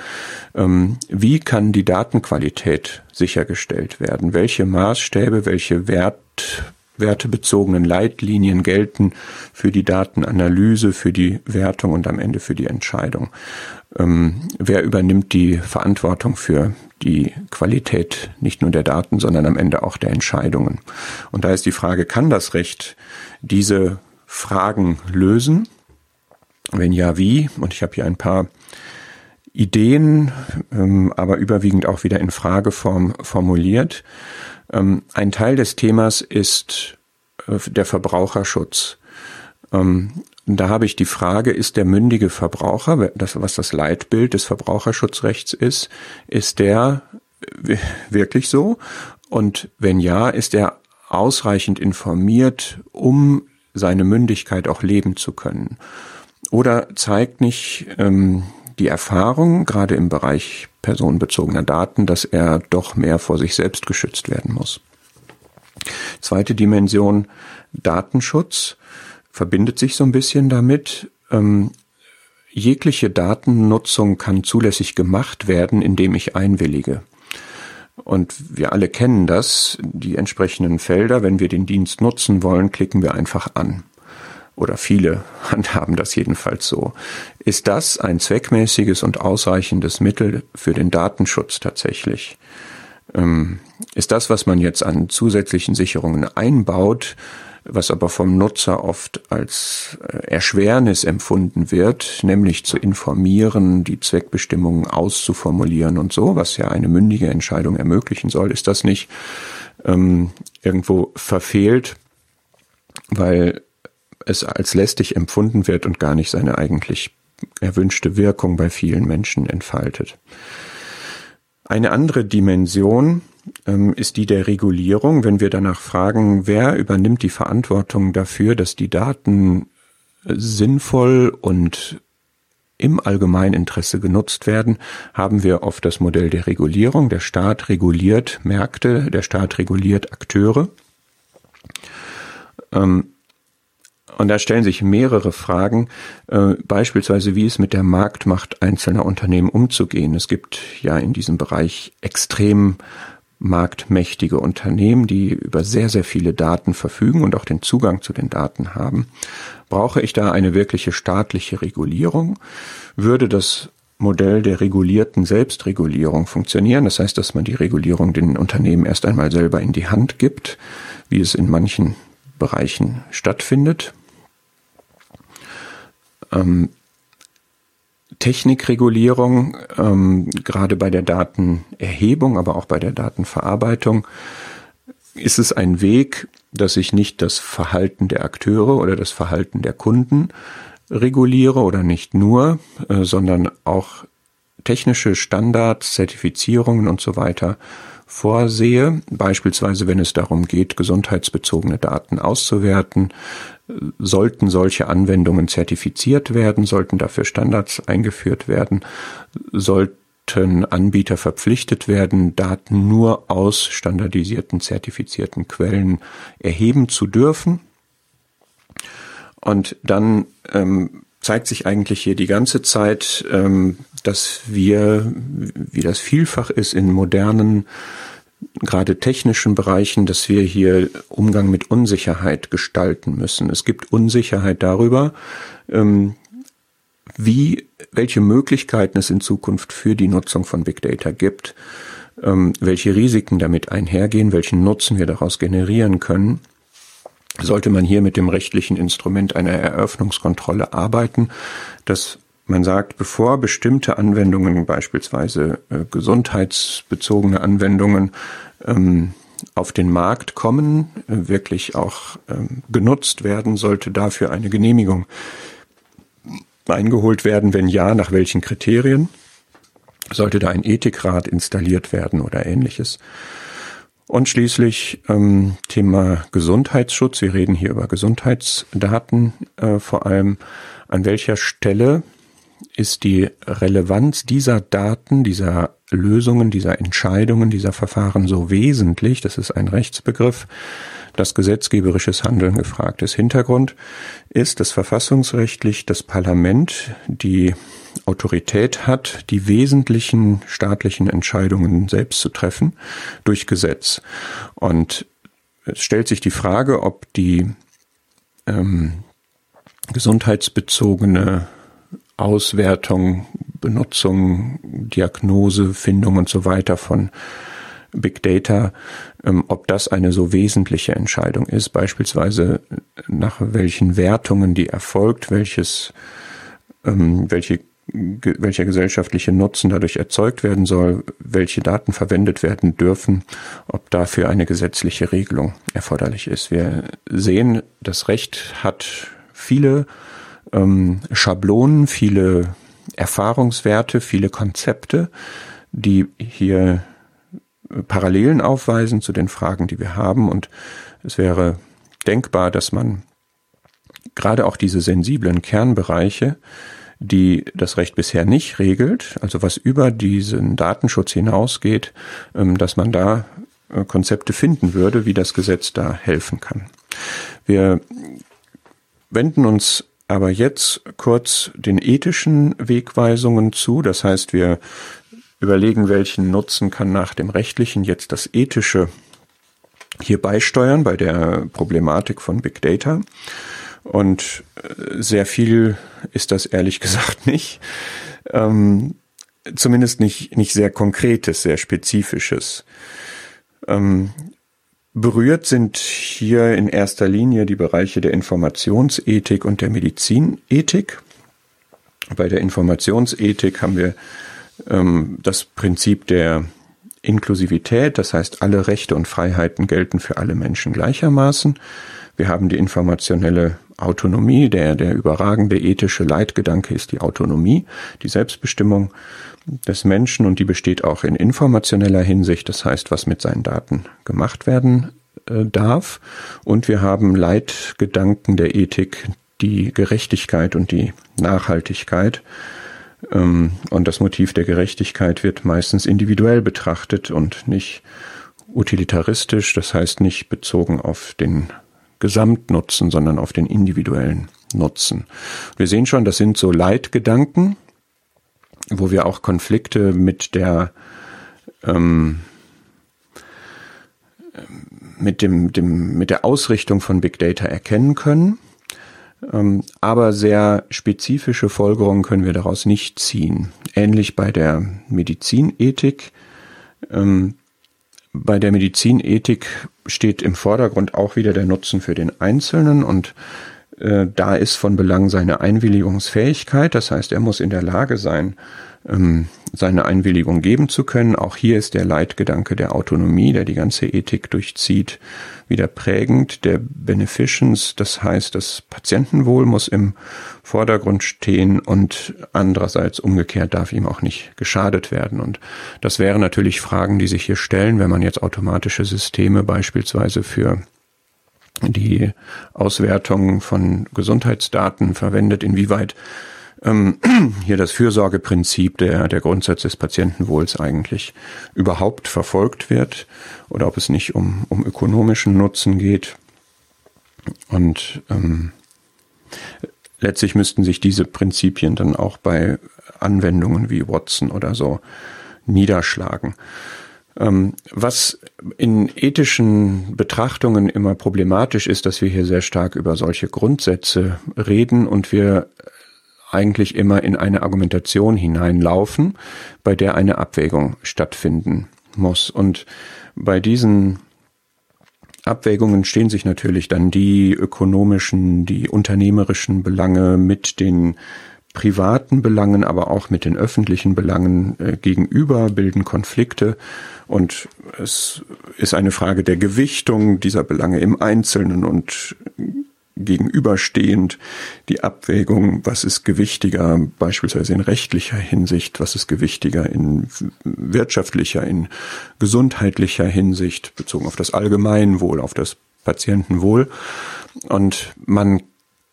Ähm, wie kann die Datenqualität sichergestellt werden? Welche Maßstäbe, welche Wert wertebezogenen Leitlinien gelten für die Datenanalyse, für die Wertung und am Ende für die Entscheidung. Ähm, wer übernimmt die Verantwortung für die Qualität nicht nur der Daten, sondern am Ende auch der Entscheidungen? Und da ist die Frage, kann das Recht diese Fragen lösen? Wenn ja, wie? Und ich habe hier ein paar Ideen, ähm, aber überwiegend auch wieder in Frageform formuliert. Ähm, ein Teil des Themas ist äh, der Verbraucherschutz. Ähm, da habe ich die Frage, ist der mündige Verbraucher, das, was das Leitbild des Verbraucherschutzrechts ist, ist der wirklich so? Und wenn ja, ist er ausreichend informiert, um seine Mündigkeit auch leben zu können? Oder zeigt nicht ähm, die Erfahrung, gerade im Bereich personenbezogener Daten, dass er doch mehr vor sich selbst geschützt werden muss. Zweite Dimension, Datenschutz, verbindet sich so ein bisschen damit. Ähm, jegliche Datennutzung kann zulässig gemacht werden, indem ich einwillige. Und wir alle kennen das, die entsprechenden Felder. Wenn wir den Dienst nutzen wollen, klicken wir einfach an oder viele handhaben das jedenfalls so. Ist das ein zweckmäßiges und ausreichendes Mittel für den Datenschutz tatsächlich? Ähm, ist das, was man jetzt an zusätzlichen Sicherungen einbaut, was aber vom Nutzer oft als äh, Erschwernis empfunden wird, nämlich zu informieren, die Zweckbestimmungen auszuformulieren und so, was ja eine mündige Entscheidung ermöglichen soll, ist das nicht ähm, irgendwo verfehlt, weil es als lästig empfunden wird und gar nicht seine eigentlich erwünschte Wirkung bei vielen Menschen entfaltet. Eine andere Dimension ist die der Regulierung. Wenn wir danach fragen, wer übernimmt die Verantwortung dafür, dass die Daten sinnvoll und im Allgemeininteresse genutzt werden, haben wir oft das Modell der Regulierung. Der Staat reguliert Märkte, der Staat reguliert Akteure. Ähm, und da stellen sich mehrere Fragen, äh, beispielsweise wie es mit der Marktmacht einzelner Unternehmen umzugehen. Es gibt ja in diesem Bereich extrem marktmächtige Unternehmen, die über sehr, sehr viele Daten verfügen und auch den Zugang zu den Daten haben. Brauche ich da eine wirkliche staatliche Regulierung? Würde das Modell der regulierten Selbstregulierung funktionieren? Das heißt, dass man die Regulierung den Unternehmen erst einmal selber in die Hand gibt, wie es in manchen Bereichen stattfindet. Ähm, Technikregulierung, ähm, gerade bei der Datenerhebung, aber auch bei der Datenverarbeitung, ist es ein Weg, dass ich nicht das Verhalten der Akteure oder das Verhalten der Kunden reguliere oder nicht nur, äh, sondern auch technische Standards, Zertifizierungen und so weiter vorsehe, beispielsweise wenn es darum geht, gesundheitsbezogene Daten auszuwerten, sollten solche Anwendungen zertifiziert werden, sollten dafür Standards eingeführt werden, sollten Anbieter verpflichtet werden, Daten nur aus standardisierten, zertifizierten Quellen erheben zu dürfen. Und dann ähm, zeigt sich eigentlich hier die ganze Zeit, ähm, dass wir, wie das vielfach ist in modernen gerade technischen Bereichen, dass wir hier Umgang mit Unsicherheit gestalten müssen. Es gibt Unsicherheit darüber, ähm, wie, welche Möglichkeiten es in Zukunft für die Nutzung von Big Data gibt, ähm, welche Risiken damit einhergehen, welchen Nutzen wir daraus generieren können. Sollte man hier mit dem rechtlichen Instrument einer Eröffnungskontrolle arbeiten, das man sagt, bevor bestimmte Anwendungen, beispielsweise äh, gesundheitsbezogene Anwendungen, ähm, auf den Markt kommen, äh, wirklich auch ähm, genutzt werden, sollte dafür eine Genehmigung eingeholt werden? Wenn ja, nach welchen Kriterien? Sollte da ein Ethikrat installiert werden oder ähnliches? Und schließlich ähm, Thema Gesundheitsschutz. Wir reden hier über Gesundheitsdaten äh, vor allem. An welcher Stelle ist die Relevanz dieser Daten, dieser Lösungen, dieser Entscheidungen, dieser Verfahren so wesentlich, das ist ein Rechtsbegriff, dass gesetzgeberisches Handeln gefragt ist. Hintergrund ist, dass verfassungsrechtlich das Parlament die Autorität hat, die wesentlichen staatlichen Entscheidungen selbst zu treffen durch Gesetz. Und es stellt sich die Frage, ob die ähm, gesundheitsbezogene Auswertung, Benutzung, Diagnose, Findung und so weiter von Big Data, ähm, ob das eine so wesentliche Entscheidung ist, beispielsweise nach welchen Wertungen die erfolgt, welches, ähm, welche, welcher gesellschaftliche Nutzen dadurch erzeugt werden soll, welche Daten verwendet werden dürfen, ob dafür eine gesetzliche Regelung erforderlich ist. Wir sehen, das Recht hat viele ähm, Schablonen, viele Erfahrungswerte, viele Konzepte, die hier Parallelen aufweisen zu den Fragen, die wir haben. Und es wäre denkbar, dass man gerade auch diese sensiblen Kernbereiche, die das Recht bisher nicht regelt, also was über diesen Datenschutz hinausgeht, ähm, dass man da äh, Konzepte finden würde, wie das Gesetz da helfen kann. Wir wenden uns aber jetzt kurz den ethischen Wegweisungen zu. Das heißt, wir überlegen, welchen Nutzen kann nach dem rechtlichen jetzt das ethische hier beisteuern bei der Problematik von Big Data. Und äh, sehr viel ist das ehrlich gesagt nicht. Ähm, zumindest nicht, nicht sehr konkretes, sehr spezifisches. Ähm, Berührt sind hier in erster Linie die Bereiche der Informationsethik und der Medizinethik. Bei der Informationsethik haben wir ähm, das Prinzip der Inklusivität, das heißt, alle Rechte und Freiheiten gelten für alle Menschen gleichermaßen. Wir haben die informationelle Autonomie, der, der überragende ethische Leitgedanke ist die Autonomie, die Selbstbestimmung des Menschen und die besteht auch in informationeller Hinsicht, das heißt, was mit seinen Daten gemacht werden äh, darf. Und wir haben Leitgedanken der Ethik, die Gerechtigkeit und die Nachhaltigkeit. Ähm, und das Motiv der Gerechtigkeit wird meistens individuell betrachtet und nicht utilitaristisch, das heißt nicht bezogen auf den Gesamtnutzen, sondern auf den individuellen Nutzen. Wir sehen schon, das sind so Leitgedanken, wo wir auch Konflikte mit der ähm, mit dem, dem mit der Ausrichtung von Big Data erkennen können. Ähm, aber sehr spezifische Folgerungen können wir daraus nicht ziehen. Ähnlich bei der Medizinethik. Ähm, bei der Medizinethik steht im Vordergrund auch wieder der Nutzen für den Einzelnen und äh, da ist von Belang seine Einwilligungsfähigkeit. Das heißt, er muss in der Lage sein, ähm, seine Einwilligung geben zu können. Auch hier ist der Leitgedanke der Autonomie, der die ganze Ethik durchzieht, wieder prägend. Der Beneficence, das heißt, das Patientenwohl muss im Vordergrund stehen und andererseits umgekehrt darf ihm auch nicht geschadet werden. Und das wären natürlich Fragen, die sich hier stellen, wenn man jetzt automatische Systeme beispielsweise für die Auswertung von Gesundheitsdaten verwendet, inwieweit ähm, hier das Fürsorgeprinzip, der, der Grundsatz des Patientenwohls eigentlich überhaupt verfolgt wird oder ob es nicht um, um ökonomischen Nutzen geht. Und ähm, letztlich müssten sich diese Prinzipien dann auch bei Anwendungen wie Watson oder so niederschlagen. Ähm, was in ethischen Betrachtungen immer problematisch ist, dass wir hier sehr stark über solche Grundsätze reden und wir eigentlich immer in eine Argumentation hineinlaufen, bei der eine Abwägung stattfinden muss. Und bei diesen Abwägungen stehen sich natürlich dann die ökonomischen, die unternehmerischen Belange mit den privaten Belangen, aber auch mit den öffentlichen Belangen äh, gegenüber, bilden Konflikte und es ist eine Frage der Gewichtung dieser Belange im Einzelnen und gegenüberstehend die Abwägung, was ist gewichtiger, beispielsweise in rechtlicher Hinsicht, was ist gewichtiger in wirtschaftlicher, in gesundheitlicher Hinsicht, bezogen auf das Allgemeinwohl, auf das Patientenwohl. Und man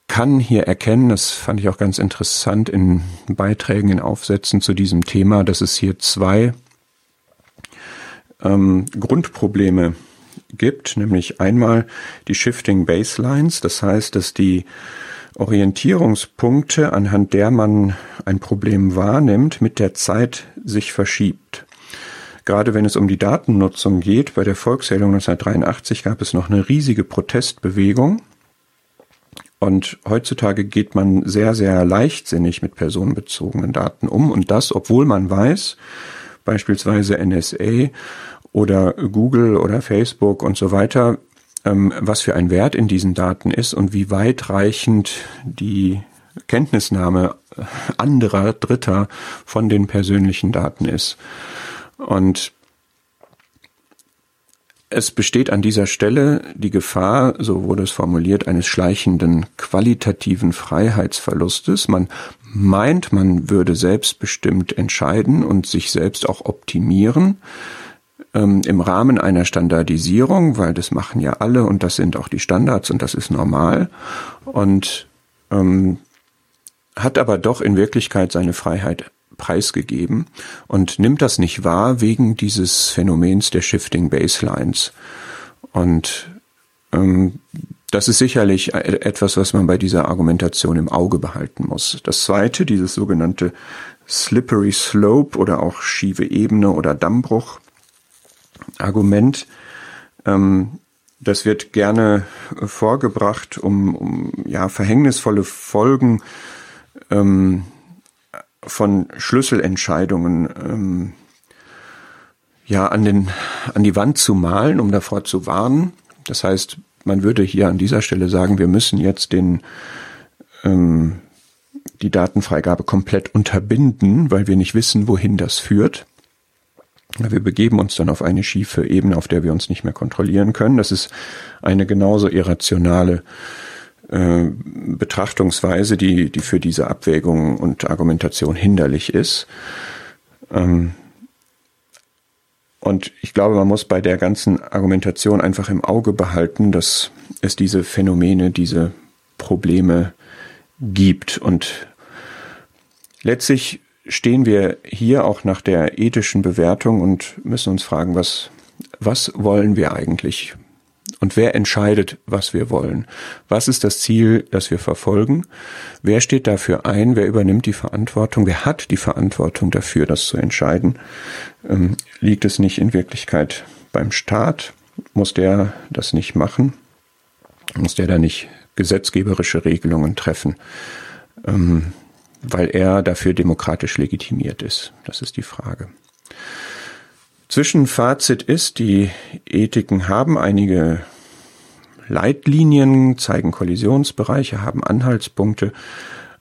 kann hier erkennen, das fand ich auch ganz interessant in Beiträgen, in Aufsätzen zu diesem Thema, dass es hier zwei ähm, Grundprobleme gibt, nämlich einmal die Shifting Baselines, das heißt, dass die Orientierungspunkte, anhand der man ein Problem wahrnimmt, mit der Zeit sich verschiebt. Gerade wenn es um die Datennutzung geht, bei der Volkszählung 1983 gab es noch eine riesige Protestbewegung. Und heutzutage geht man sehr, sehr leichtsinnig mit personenbezogenen Daten um. Und das, obwohl man weiß, beispielsweise NSA oder Google oder Facebook und so weiter, ähm, was für ein Wert in diesen Daten ist und wie weitreichend die Kenntnisnahme anderer Dritter von den persönlichen Daten ist. Und es besteht an dieser Stelle die Gefahr, so wurde es formuliert, eines schleichenden qualitativen Freiheitsverlustes. Man meint, man würde selbstbestimmt entscheiden und sich selbst auch optimieren ähm, im Rahmen einer Standardisierung, weil das machen ja alle und das sind auch die Standards und das ist normal und ähm, hat aber doch in Wirklichkeit seine Freiheit preisgegeben und nimmt das nicht wahr wegen dieses Phänomens der Shifting Baselines. Und ähm, das ist sicherlich e-, etwas, was man bei dieser Argumentation im Auge behalten muss. Das zweite, dieses sogenannte Slippery Slope oder auch schiefe Ebene oder Dammbruch, Argument. Ähm, das wird gerne vorgebracht, um, um ja verhängnisvolle Folgen ähm, von Schlüsselentscheidungen ähm, ja an den an die Wand zu malen, um davor zu warnen. Das heißt, man würde hier an dieser Stelle sagen, wir müssen jetzt den ähm, die Datenfreigabe komplett unterbinden, weil wir nicht wissen, wohin das führt. Wir begeben uns dann auf eine schiefe Ebene, auf der wir uns nicht mehr kontrollieren können. Das ist eine genauso irrationale äh, Betrachtungsweise, die, die für diese Abwägung und Argumentation hinderlich ist. Ähm, und ich glaube, man muss bei der ganzen Argumentation einfach im Auge behalten, dass es diese Phänomene, diese Probleme gibt. Und letztlich stehen wir hier auch nach der ethischen Bewertung und müssen uns fragen, was, was wollen wir eigentlich? Und wer entscheidet, was wir wollen? Was ist das Ziel, das wir verfolgen? Wer steht dafür ein? Wer übernimmt die Verantwortung? Wer hat die Verantwortung dafür, das zu entscheiden? Ähm, liegt es nicht in Wirklichkeit beim Staat? Muss der das nicht machen? Muss der da nicht gesetzgeberische Regelungen treffen? Ähm, weil er dafür demokratisch legitimiert ist? Das ist die Frage. Zwischenfazit ist, die Ethiken haben einige Leitlinien, zeigen Kollisionsbereiche, haben Anhaltspunkte,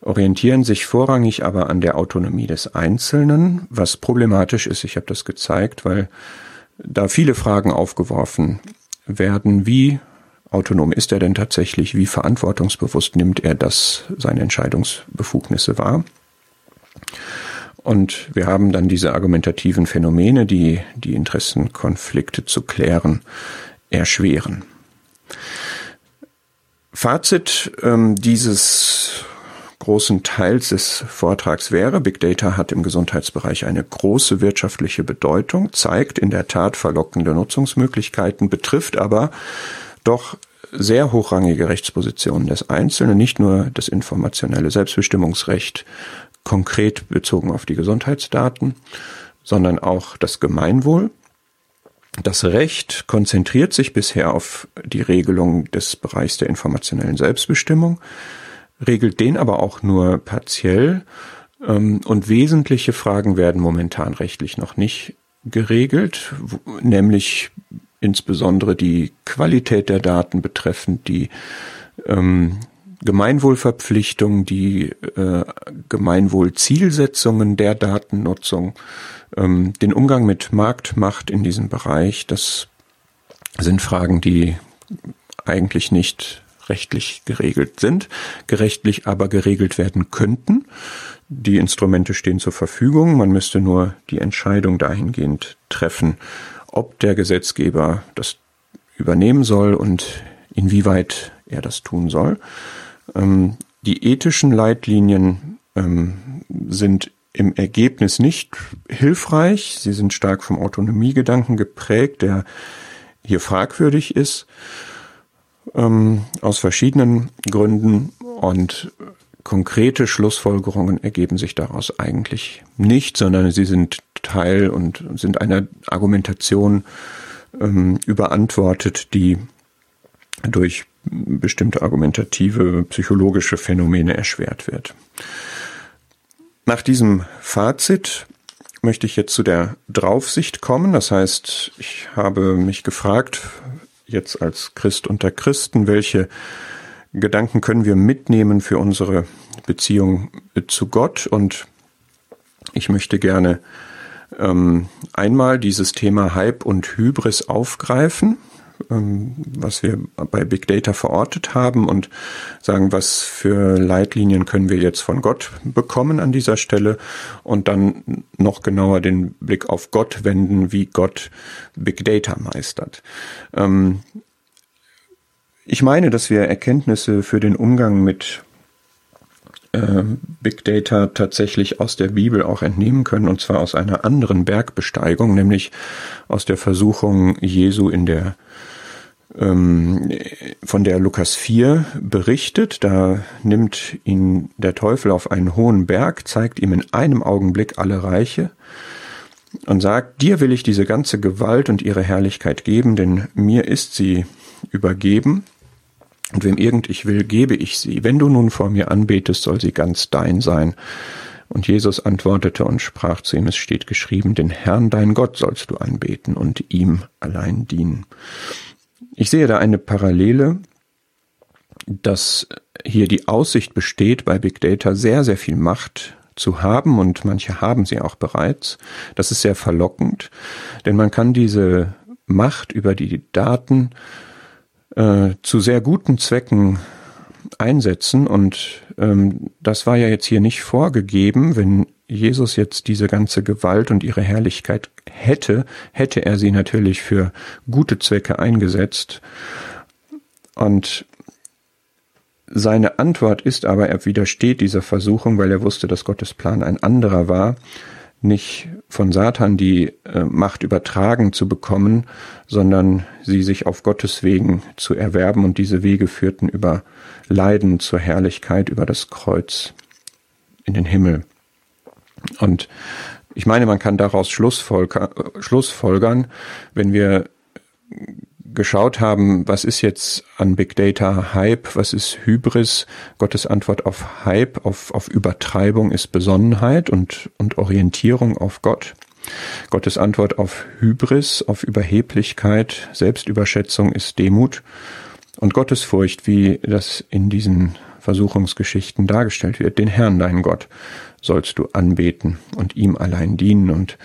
orientieren sich vorrangig aber an der Autonomie des Einzelnen, was problematisch ist, ich habe das gezeigt, weil da viele Fragen aufgeworfen werden, wie autonom ist er denn tatsächlich? Wie verantwortungsbewusst nimmt er das, seine Entscheidungsbefugnisse wahr? Und wir haben dann diese argumentativen Phänomene, die die Interessenkonflikte zu klären erschweren. Fazit ähm, dieses großen Teils des Vortrags wäre, Big Data hat im Gesundheitsbereich eine große wirtschaftliche Bedeutung, zeigt in der Tat verlockende Nutzungsmöglichkeiten, betrifft aber doch sehr hochrangige Rechtspositionen des Einzelnen, nicht nur das informationelle Selbstbestimmungsrecht konkret bezogen auf die Gesundheitsdaten, sondern auch das Gemeinwohl. Das Recht konzentriert sich bisher auf die Regelung des Bereichs der informationellen Selbstbestimmung, regelt den aber auch nur partiell ähm, und wesentliche Fragen werden momentan rechtlich noch nicht geregelt, nämlich insbesondere die Qualität der Daten betreffend, die ähm, Gemeinwohlverpflichtung, die äh, Gemeinwohlzielsetzungen der Datennutzung, ähm, den Umgang mit Marktmacht in diesem Bereich, das sind Fragen, die eigentlich nicht rechtlich geregelt sind, gerechtlich aber geregelt werden könnten. Die Instrumente stehen zur Verfügung, man müsste nur die Entscheidung dahingehend treffen, ob der Gesetzgeber das übernehmen soll und inwieweit er das tun soll. Ähm, die ethischen Leitlinien ähm, sind im Ergebnis nicht hilfreich. Sie sind stark vom Autonomiegedanken geprägt, der hier fragwürdig ist, ähm, aus verschiedenen Gründen und konkrete Schlussfolgerungen ergeben sich daraus eigentlich nicht, sondern sie sind Teil und sind einer Argumentation ähm, überantwortet, die durch bestimmte argumentative psychologische Phänomene erschwert wird. Nach diesem Fazit möchte ich jetzt zu der Draufsicht kommen. Das heißt, ich habe mich gefragt, jetzt als Christ unter Christen, welche Gedanken können wir mitnehmen für unsere Beziehung zu Gott? Und ich möchte gerne ähm, einmal dieses Thema Hype und Hybris aufgreifen ähm, was wir bei Big Data verortet haben und sagen, was für Leitlinien können wir jetzt von Gott bekommen an dieser Stelle und dann noch genauer den Blick auf Gott wenden, wie Gott Big Data meistert. Ähm, ich meine, dass wir Erkenntnisse für den Umgang mit äh, Big Data tatsächlich aus der Bibel auch entnehmen können, und zwar aus einer anderen Bergbesteigung, nämlich aus der Versuchung Jesu in der ähm, von der Lukas 4 berichtet. Da nimmt ihn der Teufel auf einen hohen Berg, zeigt ihm in einem Augenblick alle Reiche und sagt, dir will ich diese ganze Gewalt und ihre Herrlichkeit geben, denn mir ist sie übergeben. Und wem irgend ich will, gebe ich sie. Wenn du nun vor mir anbetest, soll sie ganz dein sein. Und Jesus antwortete und sprach zu ihm, es steht geschrieben, den Herrn dein Gott sollst du anbeten und ihm allein dienen. Ich sehe da eine Parallele, dass hier die Aussicht besteht, bei Big Data sehr, sehr viel Macht zu haben und manche haben sie auch bereits. Das ist sehr verlockend, denn man kann diese Macht über die Daten äh, zu sehr guten Zwecken einsetzen. Und ähm, das war ja jetzt hier nicht vorgegeben, wenn Jesus jetzt diese ganze Gewalt und ihre Herrlichkeit hätte, hätte er sie natürlich für gute Zwecke eingesetzt. Und seine Antwort ist aber, er widersteht dieser Versuchung, weil er wusste, dass Gottes Plan ein anderer war, nicht von Satan die äh, Macht übertragen zu bekommen, sondern sie sich auf Gottes Wegen zu erwerben und diese Wege führten über Leiden zur Herrlichkeit, über das Kreuz in den Himmel. Und ich meine, man kann daraus schlussfolgern, wenn wir geschaut haben, was ist jetzt an Big Data Hype, was ist Hybris? Gottes Antwort auf Hype, auf, auf Übertreibung ist Besonnenheit und, und Orientierung auf Gott. Gottes Antwort auf Hybris, auf Überheblichkeit, Selbstüberschätzung ist Demut. Und Gottesfurcht, wie das in diesen Versuchungsgeschichten dargestellt wird, den Herrn, deinen Gott sollst du anbeten und ihm allein dienen. Und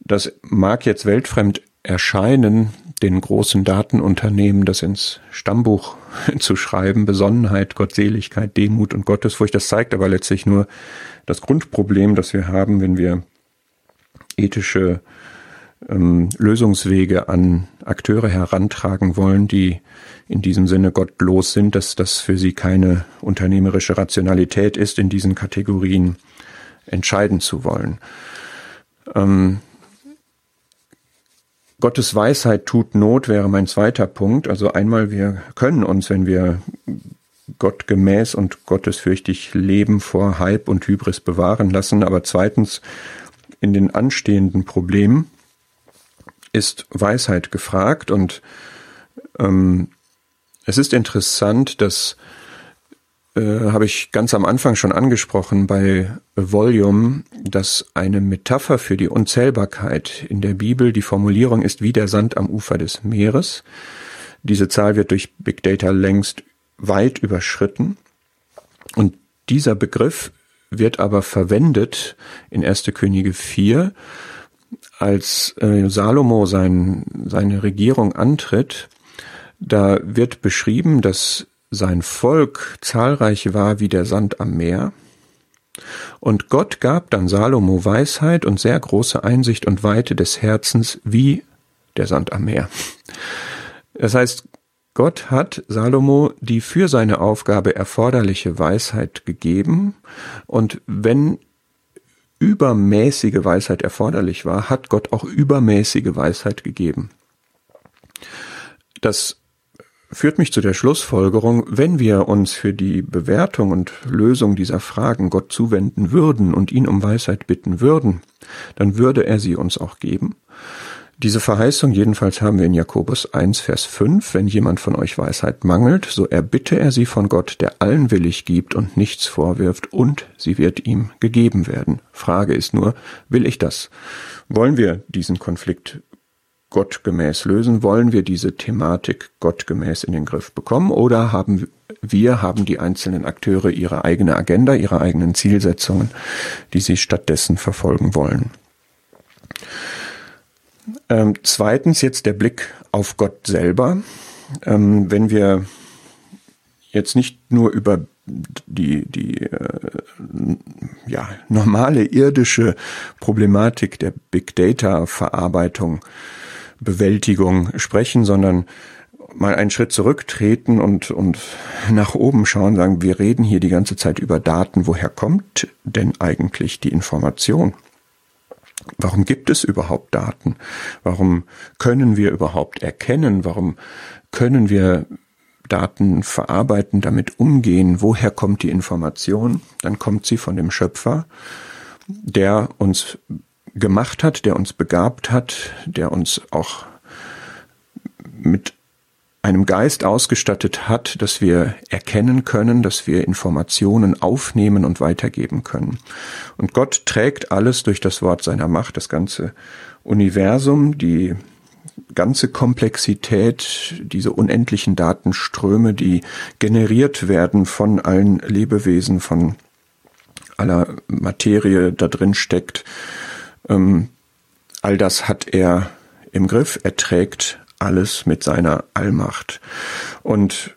das mag jetzt weltfremd erscheinen, den großen Datenunternehmen das ins Stammbuch zu schreiben, Besonnenheit, Gottseligkeit, Demut und Gottesfurcht. Das zeigt aber letztlich nur das Grundproblem, das wir haben, wenn wir ethische ähm, Lösungswege an Akteure herantragen wollen, die in diesem Sinne gottlos sind, dass das für sie keine unternehmerische Rationalität ist, in diesen Kategorien entscheiden zu wollen. Ähm, Gottes Weisheit tut Not wäre mein zweiter Punkt. Also einmal, wir können uns, wenn wir Gott gemäß und gottesfürchtig leben, vor Hype und Hybris bewahren lassen. Aber zweitens, in den anstehenden Problemen ist Weisheit gefragt und ähm, es ist interessant, dass äh, habe ich ganz am Anfang schon angesprochen bei Volume, dass eine Metapher für die Unzählbarkeit in der Bibel die Formulierung ist wie der Sand am Ufer des Meeres. Diese Zahl wird durch Big Data längst weit überschritten. Und dieser Begriff wird aber verwendet in 1. Könige 4, als äh, Salomo sein, seine Regierung antritt. Da wird beschrieben, dass sein Volk zahlreich war wie der Sand am Meer. Und Gott gab dann Salomo Weisheit und sehr große Einsicht und Weite des Herzens wie der Sand am Meer. Das heißt, Gott hat Salomo die für seine Aufgabe erforderliche Weisheit gegeben und wenn übermäßige Weisheit erforderlich war, hat Gott auch übermäßige Weisheit gegeben. Das führt mich zu der Schlussfolgerung, wenn wir uns für die Bewertung und Lösung dieser Fragen Gott zuwenden würden und ihn um Weisheit bitten würden, dann würde er sie uns auch geben. Diese Verheißung jedenfalls haben wir in Jakobus 1, Vers 5. Wenn jemand von euch Weisheit mangelt, so erbitte er sie von Gott, der allen willig gibt und nichts vorwirft, und sie wird ihm gegeben werden. Frage ist nur, will ich das? Wollen wir diesen Konflikt gottgemäß lösen? Wollen wir diese Thematik gottgemäß in den Griff bekommen? Oder haben wir, haben die einzelnen Akteure ihre eigene Agenda, ihre eigenen Zielsetzungen, die sie stattdessen verfolgen wollen? Ähm, zweitens jetzt der Blick auf Gott selber. Ähm, wenn wir jetzt nicht nur über die, die äh, ja, normale irdische Problematik der Big Data Verarbeitung, Bewältigung sprechen, sondern mal einen Schritt zurücktreten und, und nach oben schauen, sagen, wir reden hier die ganze Zeit über Daten. Woher kommt denn eigentlich die Information? Warum gibt es überhaupt Daten? Warum können wir überhaupt erkennen? Warum können wir Daten verarbeiten, damit umgehen? Woher kommt die Information? Dann kommt sie von dem Schöpfer, der uns gemacht hat, der uns begabt hat, der uns auch mit einem Geist ausgestattet hat, dass wir erkennen können, dass wir Informationen aufnehmen und weitergeben können. Und Gott trägt alles durch das Wort seiner Macht, das ganze Universum, die ganze Komplexität, diese unendlichen Datenströme, die generiert werden von allen Lebewesen, von aller Materie da drin steckt. Ähm, all das hat er im Griff. Er trägt alles mit seiner Allmacht. Und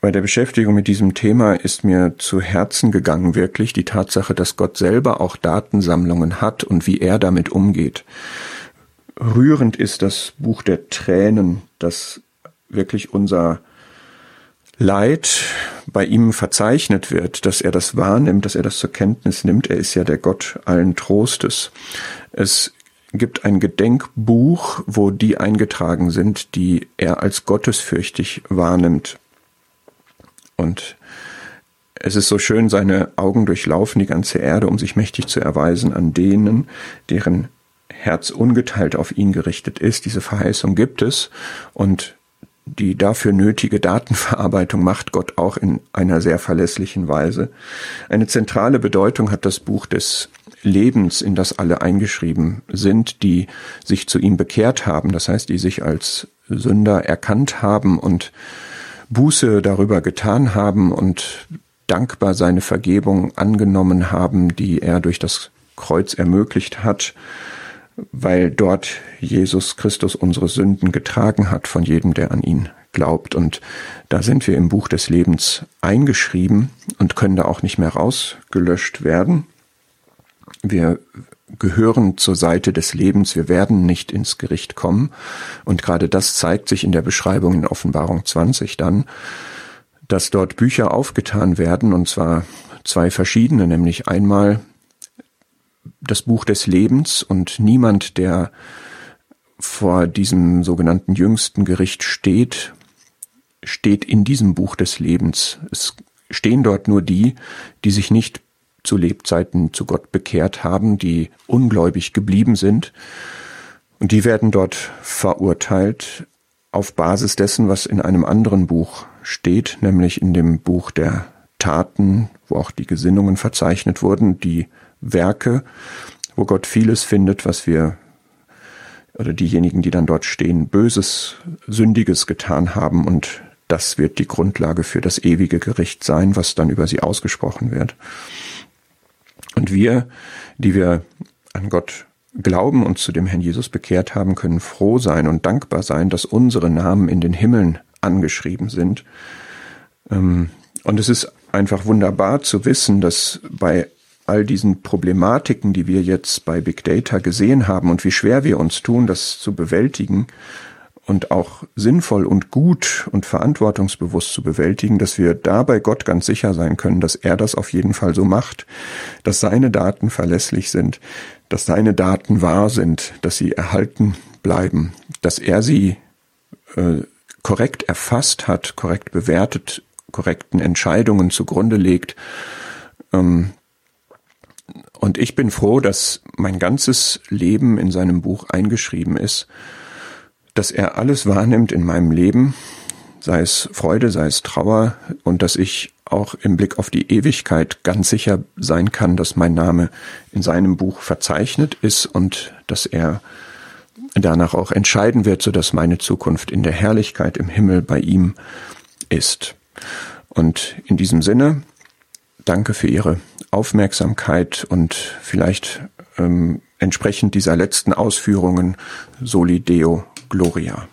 bei der Beschäftigung mit diesem Thema ist mir zu Herzen gegangen wirklich die Tatsache, dass Gott selber auch Datensammlungen hat und wie er damit umgeht. Rührend ist das Buch der Tränen, das wirklich unser Leid bei ihm verzeichnet wird, dass er das wahrnimmt, dass er das zur Kenntnis nimmt. Er ist ja der Gott allen Trostes. Es gibt ein Gedenkbuch, wo die eingetragen sind, die er als gottesfürchtig wahrnimmt. Und es ist so schön, seine Augen durchlaufen die ganze Erde, um sich mächtig zu erweisen an denen, deren Herz ungeteilt auf ihn gerichtet ist. Diese Verheißung gibt es und die dafür nötige Datenverarbeitung macht Gott auch in einer sehr verlässlichen Weise. Eine zentrale Bedeutung hat das Buch des Lebens, in das alle eingeschrieben sind, die sich zu ihm bekehrt haben, das heißt, die sich als Sünder erkannt haben und Buße darüber getan haben und dankbar seine Vergebung angenommen haben, die er durch das Kreuz ermöglicht hat, weil dort Jesus Christus unsere Sünden getragen hat von jedem, der an ihn glaubt. Und da sind wir im Buch des Lebens eingeschrieben und können da auch nicht mehr rausgelöscht werden. Wir gehören zur Seite des Lebens, wir werden nicht ins Gericht kommen. Und gerade das zeigt sich in der Beschreibung in Offenbarung 20 dann, dass dort Bücher aufgetan werden, und zwar zwei verschiedene, nämlich einmal das Buch des Lebens und niemand, der vor diesem sogenannten jüngsten Gericht steht, steht in diesem Buch des Lebens. Es stehen dort nur die, die sich nicht zu Lebzeiten zu Gott bekehrt haben, die ungläubig geblieben sind. Und die werden dort verurteilt auf Basis dessen, was in einem anderen Buch steht, nämlich in dem Buch der Taten, wo auch die Gesinnungen verzeichnet wurden, die Werke, wo Gott vieles findet, was wir oder diejenigen, die dann dort stehen, Böses, Sündiges getan haben und das wird die Grundlage für das ewige Gericht sein, was dann über sie ausgesprochen wird. Und wir, die wir an Gott glauben und zu dem Herrn Jesus bekehrt haben, können froh sein und dankbar sein, dass unsere Namen in den Himmeln angeschrieben sind. Ähm, und es ist einfach wunderbar zu wissen, dass bei all diesen Problematiken, die wir jetzt bei Big Data gesehen haben und wie schwer wir uns tun, das zu bewältigen und auch sinnvoll und gut und verantwortungsbewusst zu bewältigen, dass wir dabei Gott ganz sicher sein können, dass er das auf jeden Fall so macht, dass seine Daten verlässlich sind, dass seine Daten wahr sind, dass sie erhalten bleiben, dass er sie äh, korrekt erfasst hat, korrekt bewertet, korrekten Entscheidungen zugrunde legt, ähm, und ich bin froh, dass mein ganzes Leben in seinem Buch eingeschrieben ist, dass er alles wahrnimmt in meinem Leben, sei es Freude, sei es Trauer, und dass ich auch im Blick auf die Ewigkeit ganz sicher sein kann, dass mein Name in seinem Buch verzeichnet ist und dass er danach auch entscheiden wird, so dass meine Zukunft in der Herrlichkeit im Himmel bei ihm ist. Und in diesem Sinne, danke für Ihre Aufmerksamkeit und vielleicht ähm, entsprechend dieser letzten Ausführungen Soli Deo Gloria.